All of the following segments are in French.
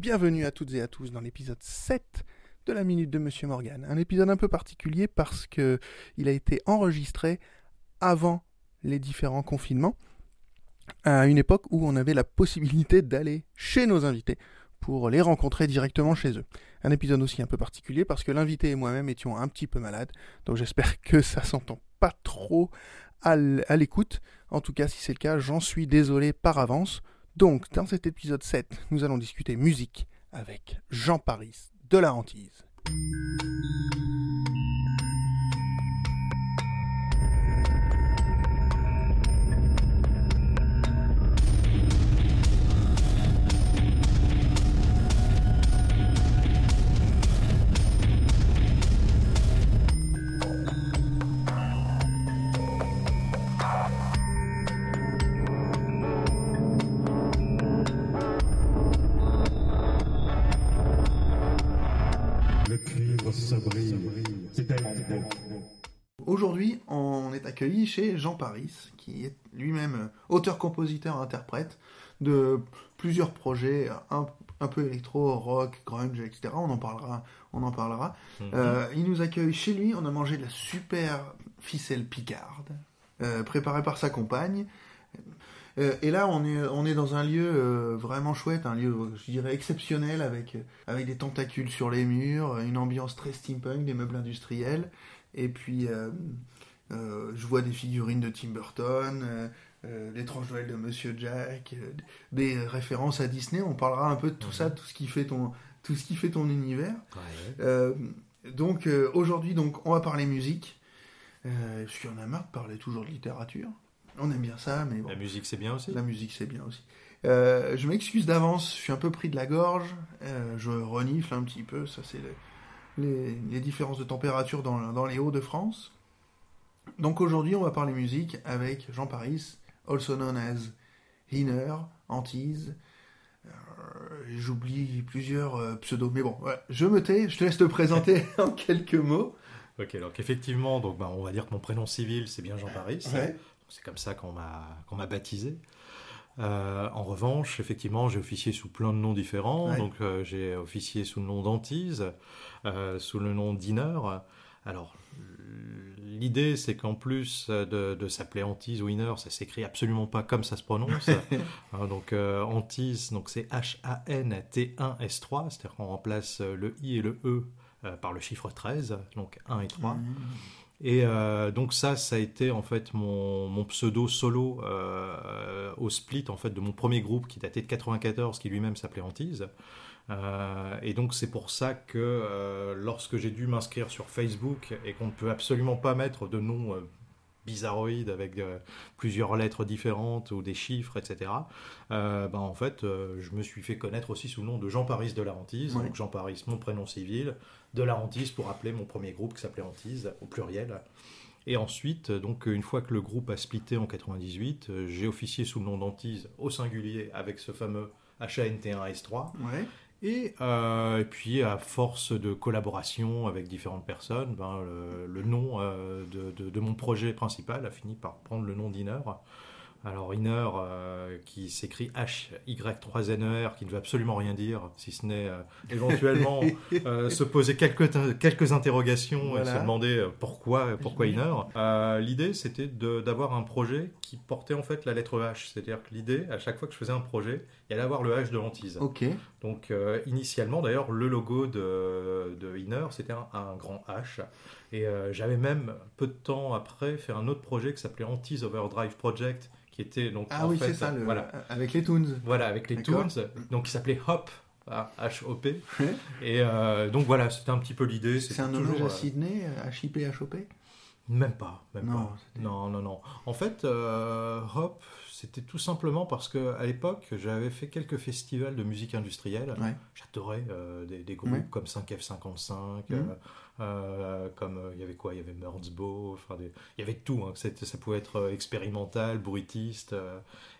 Bienvenue à toutes et à tous dans l'épisode 7 de la Minute de Monsieur Morgan. Un épisode un peu particulier parce que il a été enregistré avant les différents confinements, à une époque où on avait la possibilité d'aller chez nos invités pour les rencontrer directement chez eux. Un épisode aussi un peu particulier parce que l'invité et moi-même étions un petit peu malades, donc j'espère que ça s'entend pas trop à l'écoute. En tout cas, si c'est le cas, j'en suis désolé par avance. Donc, dans cet épisode 7, nous allons discuter musique avec Jean Paris de la hantise. Aujourd'hui, on est accueilli chez Jean Paris, qui est lui-même auteur, compositeur, interprète de plusieurs projets, un, peu électro, rock, grunge, etc. On en parlera. On en parlera. Mhm. Euh, il nous accueille chez lui. On a mangé de la super ficelle picarde, euh, préparée par sa compagne. Euh, et là, on est, on est dans un lieu euh, vraiment chouette, un lieu, je dirais, exceptionnel, avec, avec des tentacules sur les murs, une ambiance très steampunk, des meubles industriels. Et puis, euh, je vois des figurines de Tim Burton, l'étrange Noël de Monsieur Jack, des références à Disney. On parlera un peu de tout ça, tout ce qui fait ton, tout ce qui fait ton univers. donc, aujourd'hui, donc, on va parler musique. Euh, parce qu'on a marre de parler toujours de littérature. On aime bien ça, mais bon. La musique, c'est bien aussi. La musique, c'est bien aussi. Euh, je m'excuse d'avance, je suis un peu pris de la gorge, euh, je renifle un petit peu, ça c'est les, les, différences de température dans, dans les Hauts-de-France. Donc aujourd'hui, on va parler musique avec Jean Paris, also known as Hiner, Antise. Euh, j'oublie plusieurs pseudos, mais bon, je me tais, je te laisse te présenter en quelques mots. Ok, donc effectivement, donc, bah, on va dire que mon prénom civil, c'est bien Jean Paris. Ouais. C'est comme ça qu'on m'a baptisé. Euh, en revanche, effectivement, j'ai officié sous plein de noms différents. Donc, euh, j'ai officié sous le nom d'Antise, euh, sous le nom d'Inner. Alors, l'idée, c'est qu'en plus de, s'appeler Antise ou Inner, ça s'écrit absolument pas comme ça se prononce. Hein, donc, Antise, donc c'est H-A-N-T-1-S-3, c'est-à-dire qu'on remplace le I et le E par le chiffre 13, donc 1 et 3. Et euh, donc ça, ça a été en fait mon, pseudo solo euh, au split en fait de mon premier groupe qui datait de 94, qui lui-même s'appelait Antise. Euh, et donc c'est pour ça que lorsque j'ai dû m'inscrire sur Facebook et qu'on ne peut absolument pas mettre de nom bizarroïde avec plusieurs lettres différentes ou des chiffres, etc. ben en fait, je me suis fait connaître aussi sous le nom de Jean Paris de la Hantise. Donc Jean Paris, mon prénom civil, de la hantise pour appeler mon premier groupe qui s'appelait Hantise au pluriel. Et ensuite, donc une fois que le groupe a splitté en 98, euh, j'ai officié sous le nom d'Antise au singulier avec ce fameux HANT1S3. Euh, et, puis, à force de collaboration avec différentes personnes, ben, le, nom euh, de, de, mon projet principal a fini par prendre le nom d'Inner. Alors Inner, euh, qui s'écrit H-Y-3-N-E-R, qui ne veut absolument rien dire, si ce n'est euh, éventuellement euh, se poser quelques, quelques interrogations et se demander pourquoi, pourquoi Inner. l'idée, c'était d'avoir un projet qui portait en fait la lettre H. C'est-à-dire que l'idée, à chaque fois que je faisais un projet, il allait avoir le H de l'antise. Ok. Donc initialement, d'ailleurs, le logo de, de Inner, c'était un, un, grand H. Et j'avais même, peu de temps après, fait un autre projet qui s'appelait Antise Overdrive Project, qui était donc ah oui c'est ça le... voilà. avec les Toons. Voilà avec les Toons donc qui s'appelait Hop H-O-P et euh, donc voilà c'était un petit peu l'idée c'est un hommage à euh, Sydney H-I-P H-O-P même pas même non, pas. non non non. En fait euh, Hop c'était tout simplement parce que à l'époque j'avais fait quelques festivals de musique industrielle j'adorais des, groupes comme 5F55 euh, comme euh, il y avait quoi? Il y avait enfin il y avait tout. Hein. Ça pouvait être euh, expérimental, bruitiste.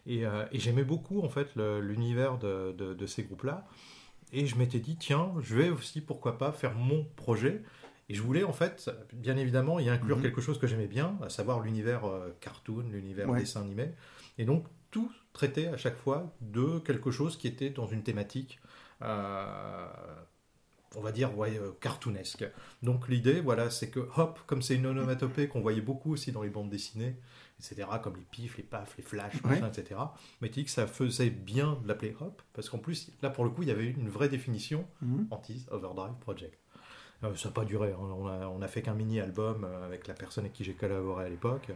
et, j'aimais beaucoup en fait l'univers de, de, ces groupes-là. Et je m'étais dit, tiens, je vais aussi, pourquoi pas, faire mon projet. Et je voulais en fait, bien évidemment, y inclure mhm. quelque chose que j'aimais bien, à savoir l'univers cartoon, l'univers dessin animé. Et donc tout traiter à chaque fois de quelque chose qui était dans une thématique on va dire, ouais, cartoonesque. Donc l'idée, voilà, c'est que hop, comme c'est une onomatopée qu'on voyait beaucoup aussi dans les bandes dessinées, etc., comme les pifs, les pafs, les flashs, etc. Mais tu dis que ça faisait bien de l'appeler hop, parce qu'en plus, là pour le coup, il y avait une vraie définition mhm. anti-overdrive project. Euh, ça n'a pas duré, hein. on, a, on a fait qu'un mini-album euh, avec la personne avec qui j'ai collaboré à l'époque.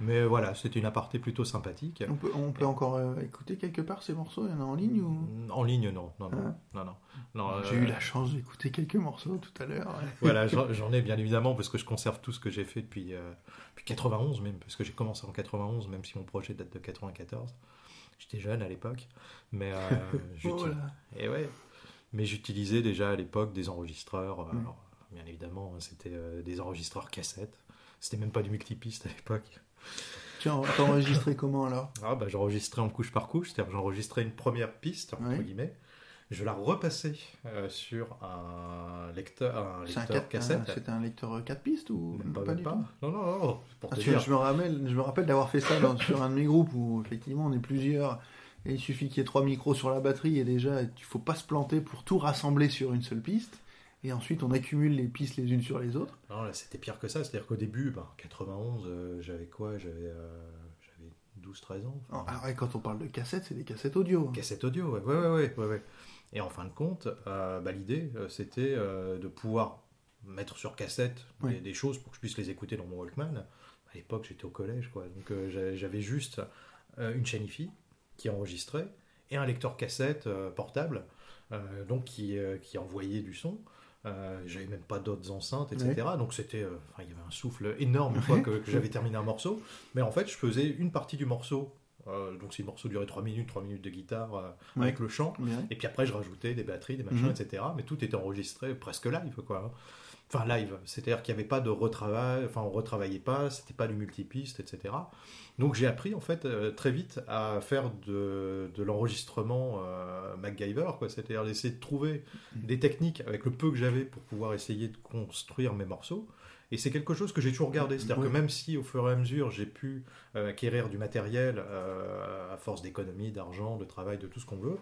Mais voilà, c'était une aparté plutôt sympathique. On peut, on peut encore euh, écouter quelque part ces morceaux? Il y en a en ligne ou? En ligne, non. non, non, ah. non, J'ai eu la chance d'écouter quelques morceaux tout à l'heure. voilà, j'en ai bien évidemment parce que je conserve tout ce que j'ai fait depuis, depuis 91 même, parce que j'ai commencé en 91, même si mon projet date de 94. J'étais jeune à l'époque, mais oh et ouais, mais j'utilisais déjà à l'époque des enregistreurs. Euh, mm. Alors, bien évidemment, hein, c'était euh, des enregistreurs cassettes. C'était même pas du multipiste à l'époque. Tu enregistré comment alors? Ah, bah, J'enregistrais en couche par couche, c'est-à-dire j'enregistrais une première piste, entre guillemets, je la repassais euh, sur un lecteur, un lecteur cassette. C'était un lecteur 4 pistes ou pas, pas, Non, non, non. Ah, je, me rappelle, je me rappelle d'avoir fait ça sur un de mes groupes où effectivement on est plusieurs et il suffit qu'il y ait trois micros sur la batterie et déjà, il ne faut pas se planter pour tout rassembler sur une seule piste. Et ensuite, on accumule les pistes les unes sur les autres. Non, là, c'était pire que ça. C'est-à-dire qu'au début, ben, 91, euh, j'avais quoi? J'avais euh, 12-13 ans. Alors, quand on parle de cassettes, c'est des cassettes audio. Hein. Cassettes audio, ouais, ouais, ouais, ouais, ouais. Et en fin de compte, euh, bah, l'idée, euh, c'était de pouvoir mettre sur cassette des, choses pour que je puisse les écouter dans mon Walkman. À l'époque, j'étais au collège, quoi. Donc, j'avais juste une chaîne IFI qui enregistrait et un lecteur cassette euh, portable, euh, donc qui, euh, qui envoyait du son. j'avais même pas d'autres enceintes, etc. Donc c'était, il y avait un souffle énorme une fois que, j'avais terminé un morceau. Mais en fait, je faisais une partie du morceau. donc si le morceau durait 3 minutes, 3 minutes de guitare avec le chant. Et puis après, je rajoutais des batteries, des machins, mhm. etc. Mais tout était enregistré presque live, quoi. Enfin, live. C'est-à-dire qu'il n'y avait pas de retravail, enfin, on retravaillait pas, c'était pas du multipiste, etc. Donc j'ai appris en fait euh, très vite à faire de, l'enregistrement euh, MacGyver, quoi. C'est-à-dire d'essayer de trouver mm. des techniques avec le peu que j'avais pour pouvoir essayer de construire mes morceaux. Et c'est quelque chose que j'ai toujours gardé. C'est-à-dire que même si au fur et à mesure j'ai pu euh, acquérir du matériel euh, à force d'économie, d'argent, de travail, de tout ce qu'on veut,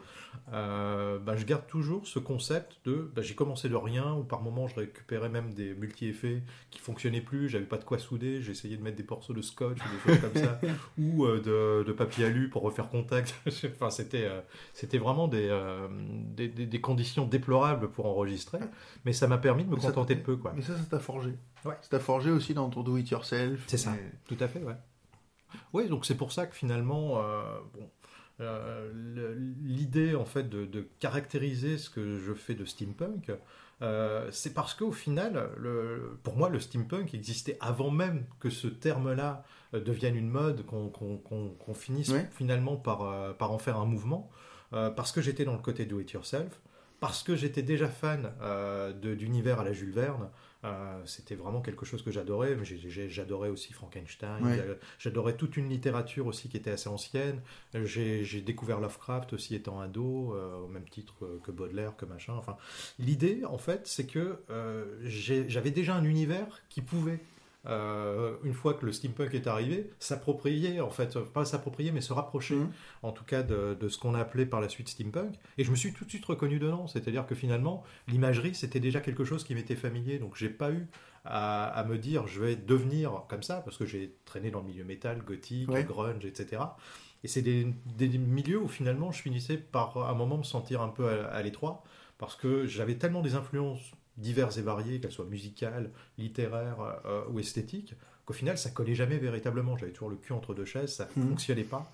euh, bah, je garde toujours ce concept de bah, j'ai commencé de rien ou par moment je récupérais même des multi-effets qui fonctionnaient plus, j'avais pas de quoi souder, essayé de mettre des morceaux de scotch ou des choses comme ça ou de, papier alu pour refaire contact. enfin, c'était c'était vraiment des, des, des, conditions déplorables pour enregistrer, mais ça m'a permis de me contenter de peu. Quoi. Mais ça, ça t'a forgé. Ouais. T'a forgé aussi dans ton do-it-yourself. C'est ça, tout à fait, ouais. Oui, donc c'est pour ça que finalement, euh, euh, l'idée en fait de, caractériser ce que je fais de steampunk, euh, c'est parce qu'au final, le, pour moi, le steampunk existait avant même que ce terme-là devienne une mode, qu'on finisse finalement par, par en faire un mouvement, parce que j'étais dans le côté do it yourself, parce que j'étais déjà fan d'univers à la Jules Verne. Euh, c'était vraiment quelque chose que j'adorais. J'adorais aussi Frankenstein. J'adorais toute une littérature aussi qui était assez ancienne. J'ai découvert Lovecraft aussi étant ado, euh, au même titre que, Baudelaire, que machin. Enfin, l'idée, en fait, c'est que euh, j'avais déjà un univers qui pouvait euh, une fois que le steampunk est arrivé, s'approprier, en fait, pas s'approprier, mais se rapprocher, mhm. en tout cas, de, ce qu'on a appelé par la suite steampunk. Et je me suis tout de suite reconnu dedans, c'est-à-dire que finalement, l'imagerie, c'était déjà quelque chose qui m'était familier, donc j'ai pas eu à, me dire je vais devenir comme ça, parce que j'ai traîné dans le milieu métal, gothique, grunge, etc. Et c'est des, milieux où finalement je finissais par à un moment me sentir un peu à l'étroit, parce que j'avais tellement des influences diverses et variées, qu'elles soient musicales, littéraires euh, ou esthétiques, qu'au final, ça collait jamais véritablement. J'avais toujours le cul entre deux chaises, ça ne mhm. fonctionnait pas.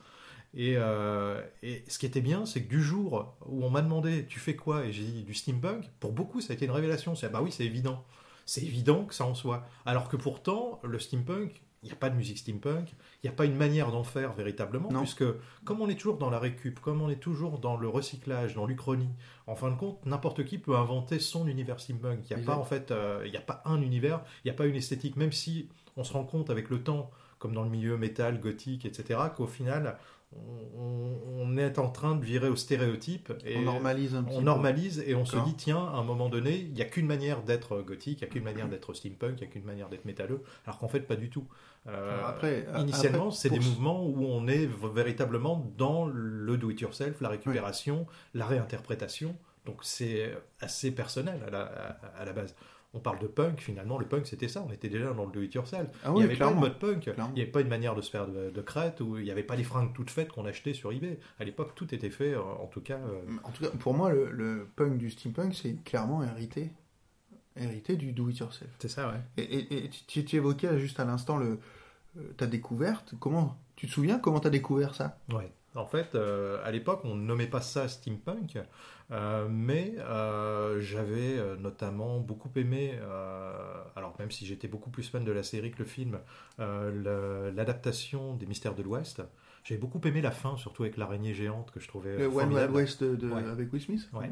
Euh, et, ce qui était bien, c'est que du jour où on m'a demandé tu fais quoi? Et j'ai dit du steampunk, pour beaucoup ça a été une révélation. C'est bah oui, c'est évident. C'est évident que ça en soit. Alors que pourtant, le steampunk, il n'y a pas de musique steampunk, il n'y a pas une manière d'en faire véritablement, puisque comme on est toujours dans la récup, comme on est toujours dans le recyclage, dans l'uchronie, en fin de compte, n'importe qui peut inventer son univers steampunk. Il n'y a pas en fait, euh, il n'y a pas un univers, il n'y a pas une esthétique, même si on se rend compte avec le temps, comme dans le milieu métal, gothique, etc., qu'au final, on, est en train de virer au stéréotype et on normalise un on normalise et on se dit tiens à un moment donné il n'y a qu'une manière d'être gothique il n'y a qu'une manière d'être steampunk il n'y a qu'une manière d'être métalleux alors qu'en fait pas du tout. Euh, après, initialement c'est des mouvements où on est véritablement dans le do it yourself la récupération la réinterprétation. Donc c'est assez personnel à la, à la base on parle de punk, finalement, le punk c'était ça, on était déjà dans le do-it-yourself. Ah il n'y avait pas de mode punk, il n'y avait pas une manière de se faire de, crête, ou il n'y avait pas les fringues toutes faites qu'on achetait sur eBay. À l'époque, tout était fait, euh, en tout cas. Euh, en tout cas, pour moi, le, punk du steampunk, c'est clairement hérité, hérité du do-it-yourself. C'est ça, ouais. Et, tu, tu, évoquais juste à l'instant le, euh, ta découverte. Comment tu te souviens comment tu as découvert ça? Ouais. En fait, à l'époque, on ne nommait pas ça steampunk. Euh, mais euh, j'avais euh, notamment beaucoup aimé, alors même si j'étais beaucoup plus fan de la série que le film, l'adaptation des Mystères de l'Ouest. J'avais beaucoup aimé la fin, surtout avec l'araignée géante que je trouvais. Le One Wild West de, avec Will Smith Ouais.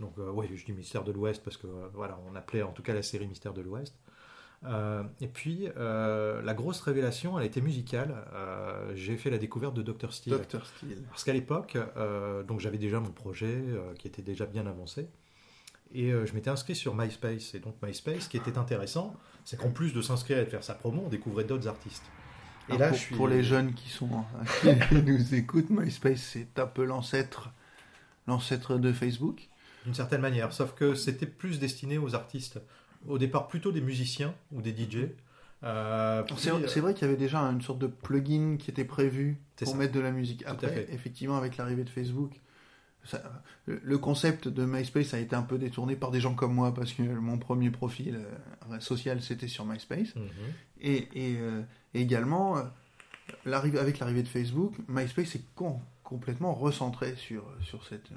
Donc, ouais, je dis Mystère de l'Ouest parce que voilà, on appelait en tout cas la série Mystère de l'Ouest. Euh, et puis, euh, la grosse révélation, elle a été musicale. Euh, j'ai fait la découverte de Dr. Steele. Parce qu'à l'époque, donc j'avais déjà mon projet qui était déjà bien avancé. Et je m'étais inscrit sur MySpace. Et donc MySpace, ce qui était intéressant, c'est qu'en plus de s'inscrire et de faire sa promo, on découvrait d'autres artistes. Et là, pour, je suis... pour les jeunes qui sont qui nous écoutent, MySpace c'est un peu l'ancêtre, l'ancêtre de Facebook. D'une certaine manière, sauf que c'était plus destiné aux artistes au départ plutôt des musiciens ou des DJ. Euh, c'est vrai qu'il y avait déjà une sorte de plugin qui était prévu pour mettre de la musique. Après, effectivement, avec l'arrivée de Facebook, le concept de MySpace a été un peu détourné par des gens comme moi parce que mon premier profil euh, social c'était sur MySpace. Mhm. Et, euh, également, avec l'arrivée de Facebook, MySpace est complètement recentré sur, sur cette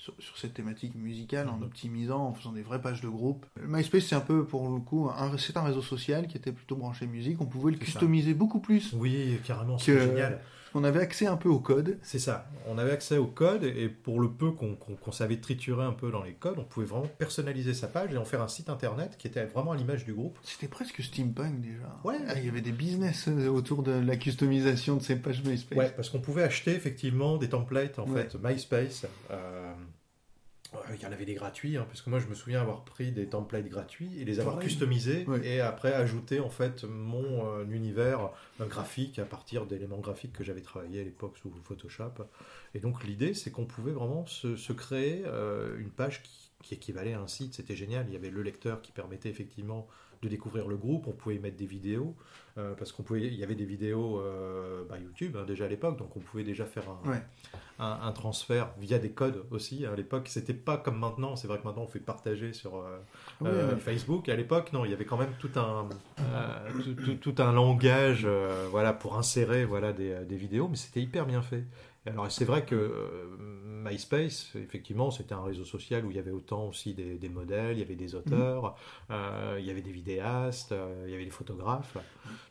sur, cette thématique musicale en mhm. optimisant, en faisant des vraies pages de groupe. MySpace, c'est un peu, pour le coup, c'est un réseau social qui était plutôt branché musique. On pouvait le customiser beaucoup plus. Oui, carrément, c'est génial. On avait accès un peu au code. C'est ça. On avait accès au code et pour le peu qu'on savait triturer un peu dans les codes, on pouvait vraiment personnaliser sa page et en faire un site internet qui était vraiment à l'image du groupe. C'était presque steampunk déjà. Ouais. Ah, il y avait des business euh, autour de la customisation de ces pages MySpace. Ouais, parce qu'on pouvait acheter effectivement des templates en fait MySpace. Euh, il y en avait des gratuits, hein, parce que moi je me souviens avoir pris des templates gratuits et les avoir customisés et après ajouter en fait mon euh, univers euh, graphique à partir d'éléments graphiques que j'avais travaillé à l'époque sous Photoshop. Et donc l'idée c'est qu'on pouvait vraiment se, créer euh, une page qui, qui, équivalait à un site, c'était génial. Il y avait le lecteur qui permettait effectivement de découvrir le groupe, on pouvait y mettre des vidéos, euh, parce qu'on pouvait, il y avait des vidéos euh, bah, YouTube hein, déjà à l'époque, donc on pouvait déjà faire un, un, transfert via des codes aussi. À l'époque, c'était pas comme maintenant. C'est vrai que maintenant on fait partager sur euh, Facebook. À l'époque, non, il y avait quand même tout un tout, un langage, voilà, pour insérer voilà des, des vidéos, mais c'était hyper bien fait. Alors c'est vrai que euh, MySpace, effectivement, c'était un réseau social où il y avait autant aussi des, modèles, il y avait des auteurs, euh, il y avait des vidéastes, euh, il y avait des photographes,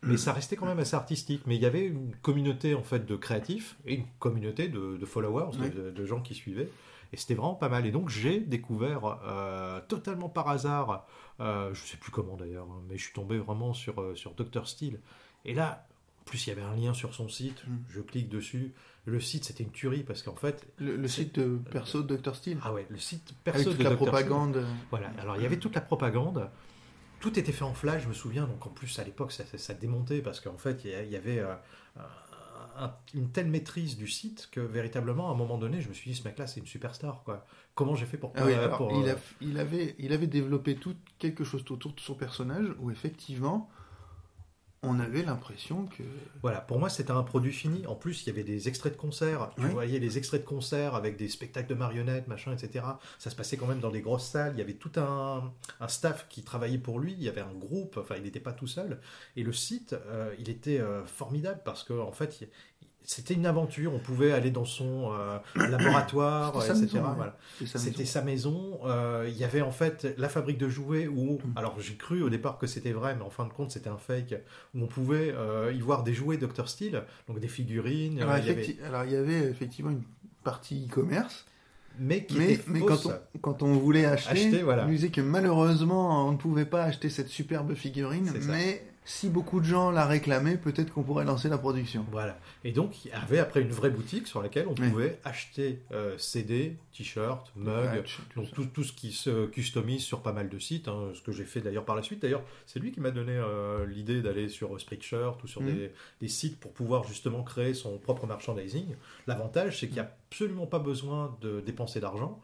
mais ça restait quand même assez artistique. Mais il y avait une communauté en fait de créatifs et une communauté de, followers, de, gens qui suivaient. Et c'était vraiment pas mal. Et donc j'ai découvert totalement par hasard, je sais plus comment d'ailleurs, hein, mais je suis tombé vraiment sur, sur Dr. Steele. Et là, en plus il y avait un lien sur son site, mm. je clique dessus, le site, c'était une tuerie parce qu'en fait. Le, site de perso de Dr. Steele Ah ouais, le site perso de la propagande. Voilà, alors il y avait toute la propagande. Tout était fait en flash, je me souviens. Donc en plus, à l'époque, ça, ça, démontait parce qu'en fait, il y avait euh, une telle maîtrise du site que véritablement, à un moment donné, je me suis dit, ce mec-là, c'est une superstar. Quoi. Comment j'ai fait pour. Ah pour il, il, avait, il avait développé tout, quelque chose autour de son personnage où effectivement on avait l'impression que. Voilà, pour moi c'était un produit fini. En plus, il y avait des extraits de concerts. Tu voyais les extraits de concerts avec des spectacles de marionnettes, machin, etc. Ça se passait quand même dans des grosses salles. Il y avait tout un, staff qui travaillait pour lui. Il y avait un groupe. Enfin, il n'était pas tout seul. Et le site, euh, il était euh, formidable parce qu'en en fait, c'était une aventure. On pouvait aller dans son euh, laboratoire, etc. C'était sa maison. Euh, il y avait en fait la fabrique de jouets où, mm. alors j'ai cru au départ que c'était vrai, mais en fin de compte c'était un fake, où on pouvait euh, y voir des jouets Dr. Steel, donc des figurines. Alors, il, y avait... alors il y avait effectivement une partie e-commerce. Mais, qui était mais quand, on, quand on voulait acheter, voilà. on disait que malheureusement on ne pouvait pas acheter cette superbe figurine, mais si beaucoup de gens la réclamaient, peut-être qu'on pourrait lancer la production. Voilà. Et donc, il y avait après une vraie boutique sur laquelle on pouvait acheter euh, CD, t-shirts, mugs, donc tout, tout, ce qui se customise sur pas mal de sites, hein, ce que j'ai fait d'ailleurs par la suite. D'ailleurs, c'est lui qui m'a donné euh, l'idée d'aller sur Spreadshirt ou sur mm. des, sites pour pouvoir justement créer son propre merchandising. L'avantage, c'est qu'il n'y a absolument pas besoin de dépenser d'argent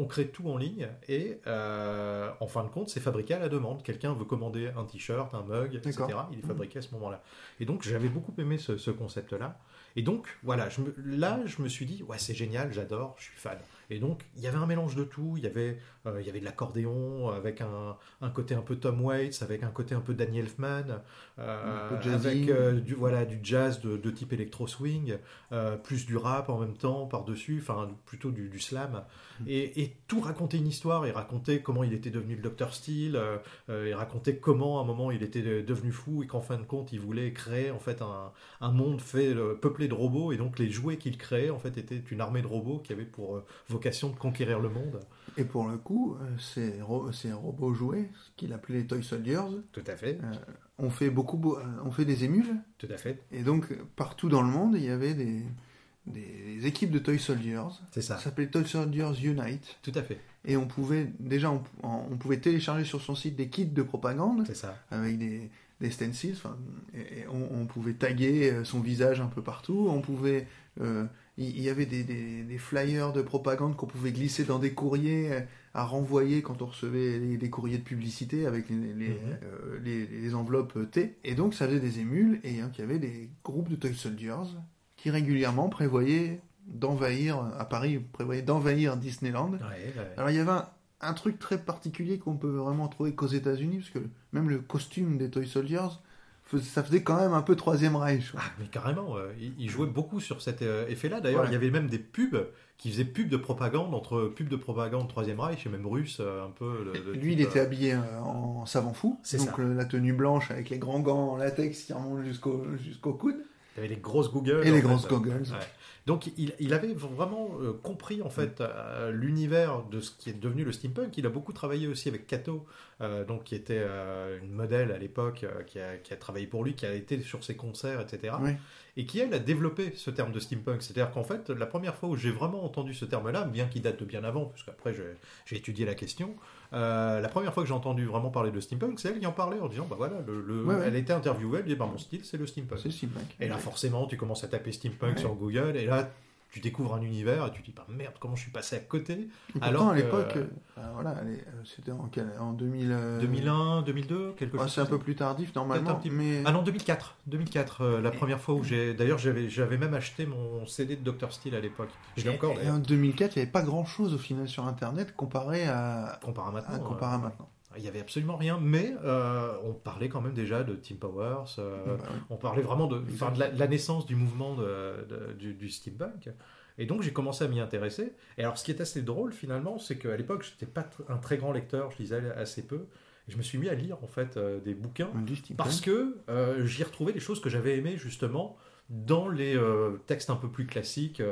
on crée tout en ligne et euh, en fin de compte, c'est fabriqué à la demande. Quelqu'un veut commander un t-shirt, un mug, etc. Il est fabriqué à ce moment-là. Et donc, j'avais beaucoup aimé ce, concept-là. Et donc, voilà, je là, je me suis dit, ouais, c'est génial, j'adore, je suis fan. Et donc, il y avait un mélange de tout. Il y avait, euh, il y avait de l'accordéon avec un, un, côté un peu Tom Waits, avec un côté un peu Danny Elfman, euh, avec euh, du, voilà, du jazz de, de type électro-swing, plus du rap en même temps par-dessus, enfin plutôt du, du slam. Mm. Et, et, tout racontait une histoire. Il racontait comment il était devenu le Dr. Steele, il racontait comment à un moment il était devenu fou et qu'en fin de compte il voulait créer en fait un, un monde fait peuplé de robots. Et donc les jouets qu'il créait en fait étaient une armée de robots qui avait pour de conquérir le monde. Et pour le coup, euh, ces, ces robots jouets, qu'il appelait les Toy Soldiers, tout à fait, euh, on fait beaucoup, euh, on fait des émules. Tout à fait. Et donc partout dans le monde, il y avait des, des équipes de Toy Soldiers. C'est ça. Ça s'appelait Toy Soldiers Unite. Tout à fait. Et on pouvait déjà on, pouvait télécharger sur son site des kits de propagande. C'est ça. Avec des, des stencils. Et, on, pouvait taguer son visage un peu partout. On pouvait il y avait des, flyers de propagande qu'on pouvait glisser dans des courriers euh, à renvoyer quand on recevait des courriers de publicité avec mhm. euh, les, enveloppes T. Et donc ça faisait des émules et il y avait des groupes de Toy Soldiers qui régulièrement prévoyaient d'envahir, à Paris, prévoyaient d'envahir Disneyland. Alors il y avait un, un truc très particulier qu'on peut vraiment trouver qu'aux États-Unis, parce que même le costume des Toy Soldiers ça faisait quand même un peu Troisième Reich. Ah, mais carrément, euh, il, jouait beaucoup sur cet euh, effet-là. D'ailleurs, il y avait même des pubs qui faisaient pubs de propagande, entre pubs de propagande Troisième Reich et même russe, euh, un peu. Lui, il était habillé en savant fou, donc la tenue blanche avec les grands gants en latex qui remontent jusqu'au jusqu'au coude. Il avait les grosses googles. Et les grosses goggles. Donc il, avait vraiment euh, compris en fait euh, l'univers de ce qui est devenu le steampunk. Il a beaucoup travaillé aussi avec Kato, euh, donc qui était une modèle à l'époque, qui a, travaillé pour lui, qui a été sur ses concerts, etc. Et qui elle a développé ce terme de steampunk. C'est-à-dire qu'en fait la première fois où j'ai vraiment entendu ce terme-là, bien qu'il date de bien avant, puisqu'après j'ai étudié la question. La première fois que j'ai entendu vraiment parler de steampunk, c'est elle qui en parlait en disant bah voilà, le, elle était interviewée, elle dit bah mon style c'est le steampunk. steampunk. Et là forcément tu commences à taper steampunk sur Google et là tu découvres un univers et tu te dis, bah, merde, comment je suis passé à côté Alors à l'époque, euh, voilà, euh, c'était en, en 2000, 2001, 2002, quelque chose. C'est un peu plus tardif normalement. Mais... Ah non, 2004. 2004, euh, la première fois où j'ai. D'ailleurs, j'avais, même acheté mon CD de Dr. Steel à l'époque. Je l'ai encore. Et en 2004, il n'y avait pas grand chose au final sur Internet comparé à. Comparé à maintenant. comparé à maintenant. Il n'y avait absolument rien, mais euh, on parlait quand même déjà de Team Powers, euh, bah on parlait vraiment de, de, la, naissance du mouvement de, du, steampunk. Et donc j'ai commencé à m'y intéresser. Et alors ce qui est assez drôle finalement, c'est qu'à l'époque, je n'étais pas un très grand lecteur, je lisais assez peu. Et je me suis mis à lire en fait euh, des bouquins parce que j'y retrouvais des choses que j'avais aimées justement dans les textes un peu plus classiques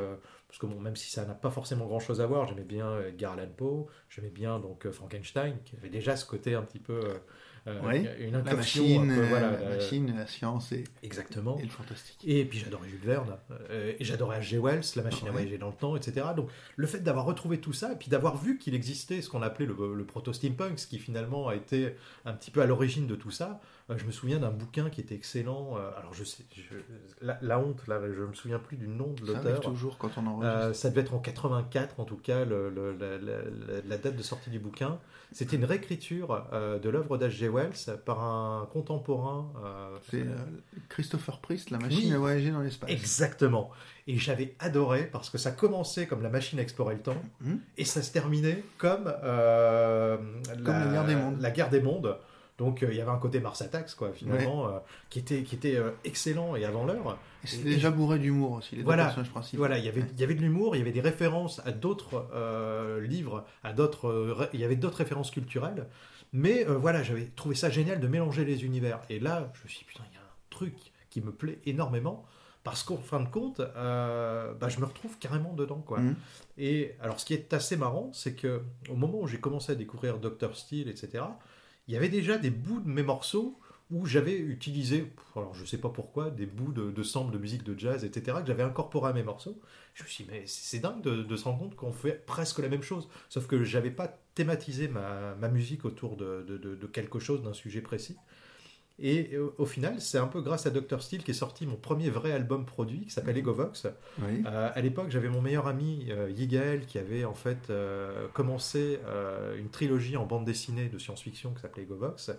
parce que bon, même si ça n'a pas forcément grand chose à voir, j'aimais bien Edgar Allan Poe, j'aimais bien donc euh, Frankenstein, qui avait déjà ce côté un petit peu euh, euh, une la machine, voilà, la, machine, la science et, exactement. et le fantastique. Et puis j'adorais Jules Verne, et j'adorais H.G. Wells, la machine à voyager dans le temps, etc. Donc le fait d'avoir retrouvé tout ça, et puis d'avoir vu qu'il existait ce qu'on appelait le, le proto-steampunk, ce qui finalement a été un petit peu à l'origine de tout ça, euh, je me souviens d'un bouquin qui était excellent. Euh, alors, je sais, la, honte, là, je me souviens plus du nom de l'auteur. toujours quand on enregistre. Euh, ça devait être en 84, en tout cas, la, date de sortie du bouquin. C'était une réécriture de l'œuvre d'H.G. Wells par un contemporain. C'est Christopher Priest, La machine à voyager dans l'espace. Exactement. Et j'avais adoré parce que ça commençait comme la machine à explorer le temps hum. et ça se terminait comme, la, guerre des mondes. La guerre des mondes donc euh, il y avait un côté Mars Attacks, quoi, finalement, euh, qui était, qui était euh, excellent et avant l'heure. C'était déjà bourré d'humour aussi, les voilà, personnages principaux. Voilà, il y avait, il y avait de l'humour, il y avait des références à d'autres livres, à d'autres, il y avait d'autres références culturelles. Mais voilà, j'avais trouvé ça génial de mélanger les univers. Et là, je me suis dit, putain, il y a un truc qui me plaît énormément parce qu'en fin de compte, bah, je me retrouve carrément dedans, quoi. Mmh. Et alors, ce qui est assez marrant, c'est que au moment où j'ai commencé à découvrir Doctor Steel, etc., il y avait déjà des bouts de mes morceaux où j'avais utilisé, alors je sais pas pourquoi, des bouts de, de samples de musique de jazz, etc., que j'avais incorporé à mes morceaux. Je me suis dit, mais c'est dingue de, se rendre compte qu'on fait presque la même chose, sauf que j'avais pas thématisé ma, musique autour de, quelque chose, d'un sujet précis. Et euh, au final, c'est un peu grâce à Dr. Steel qu'est sorti mon premier vrai album produit qui s'appelle Egovox. Oui. Euh, à l'époque, j'avais mon meilleur ami euh, Yigael qui avait en fait euh, commencé une trilogie en bande dessinée de science-fiction qui s'appelait Egovox.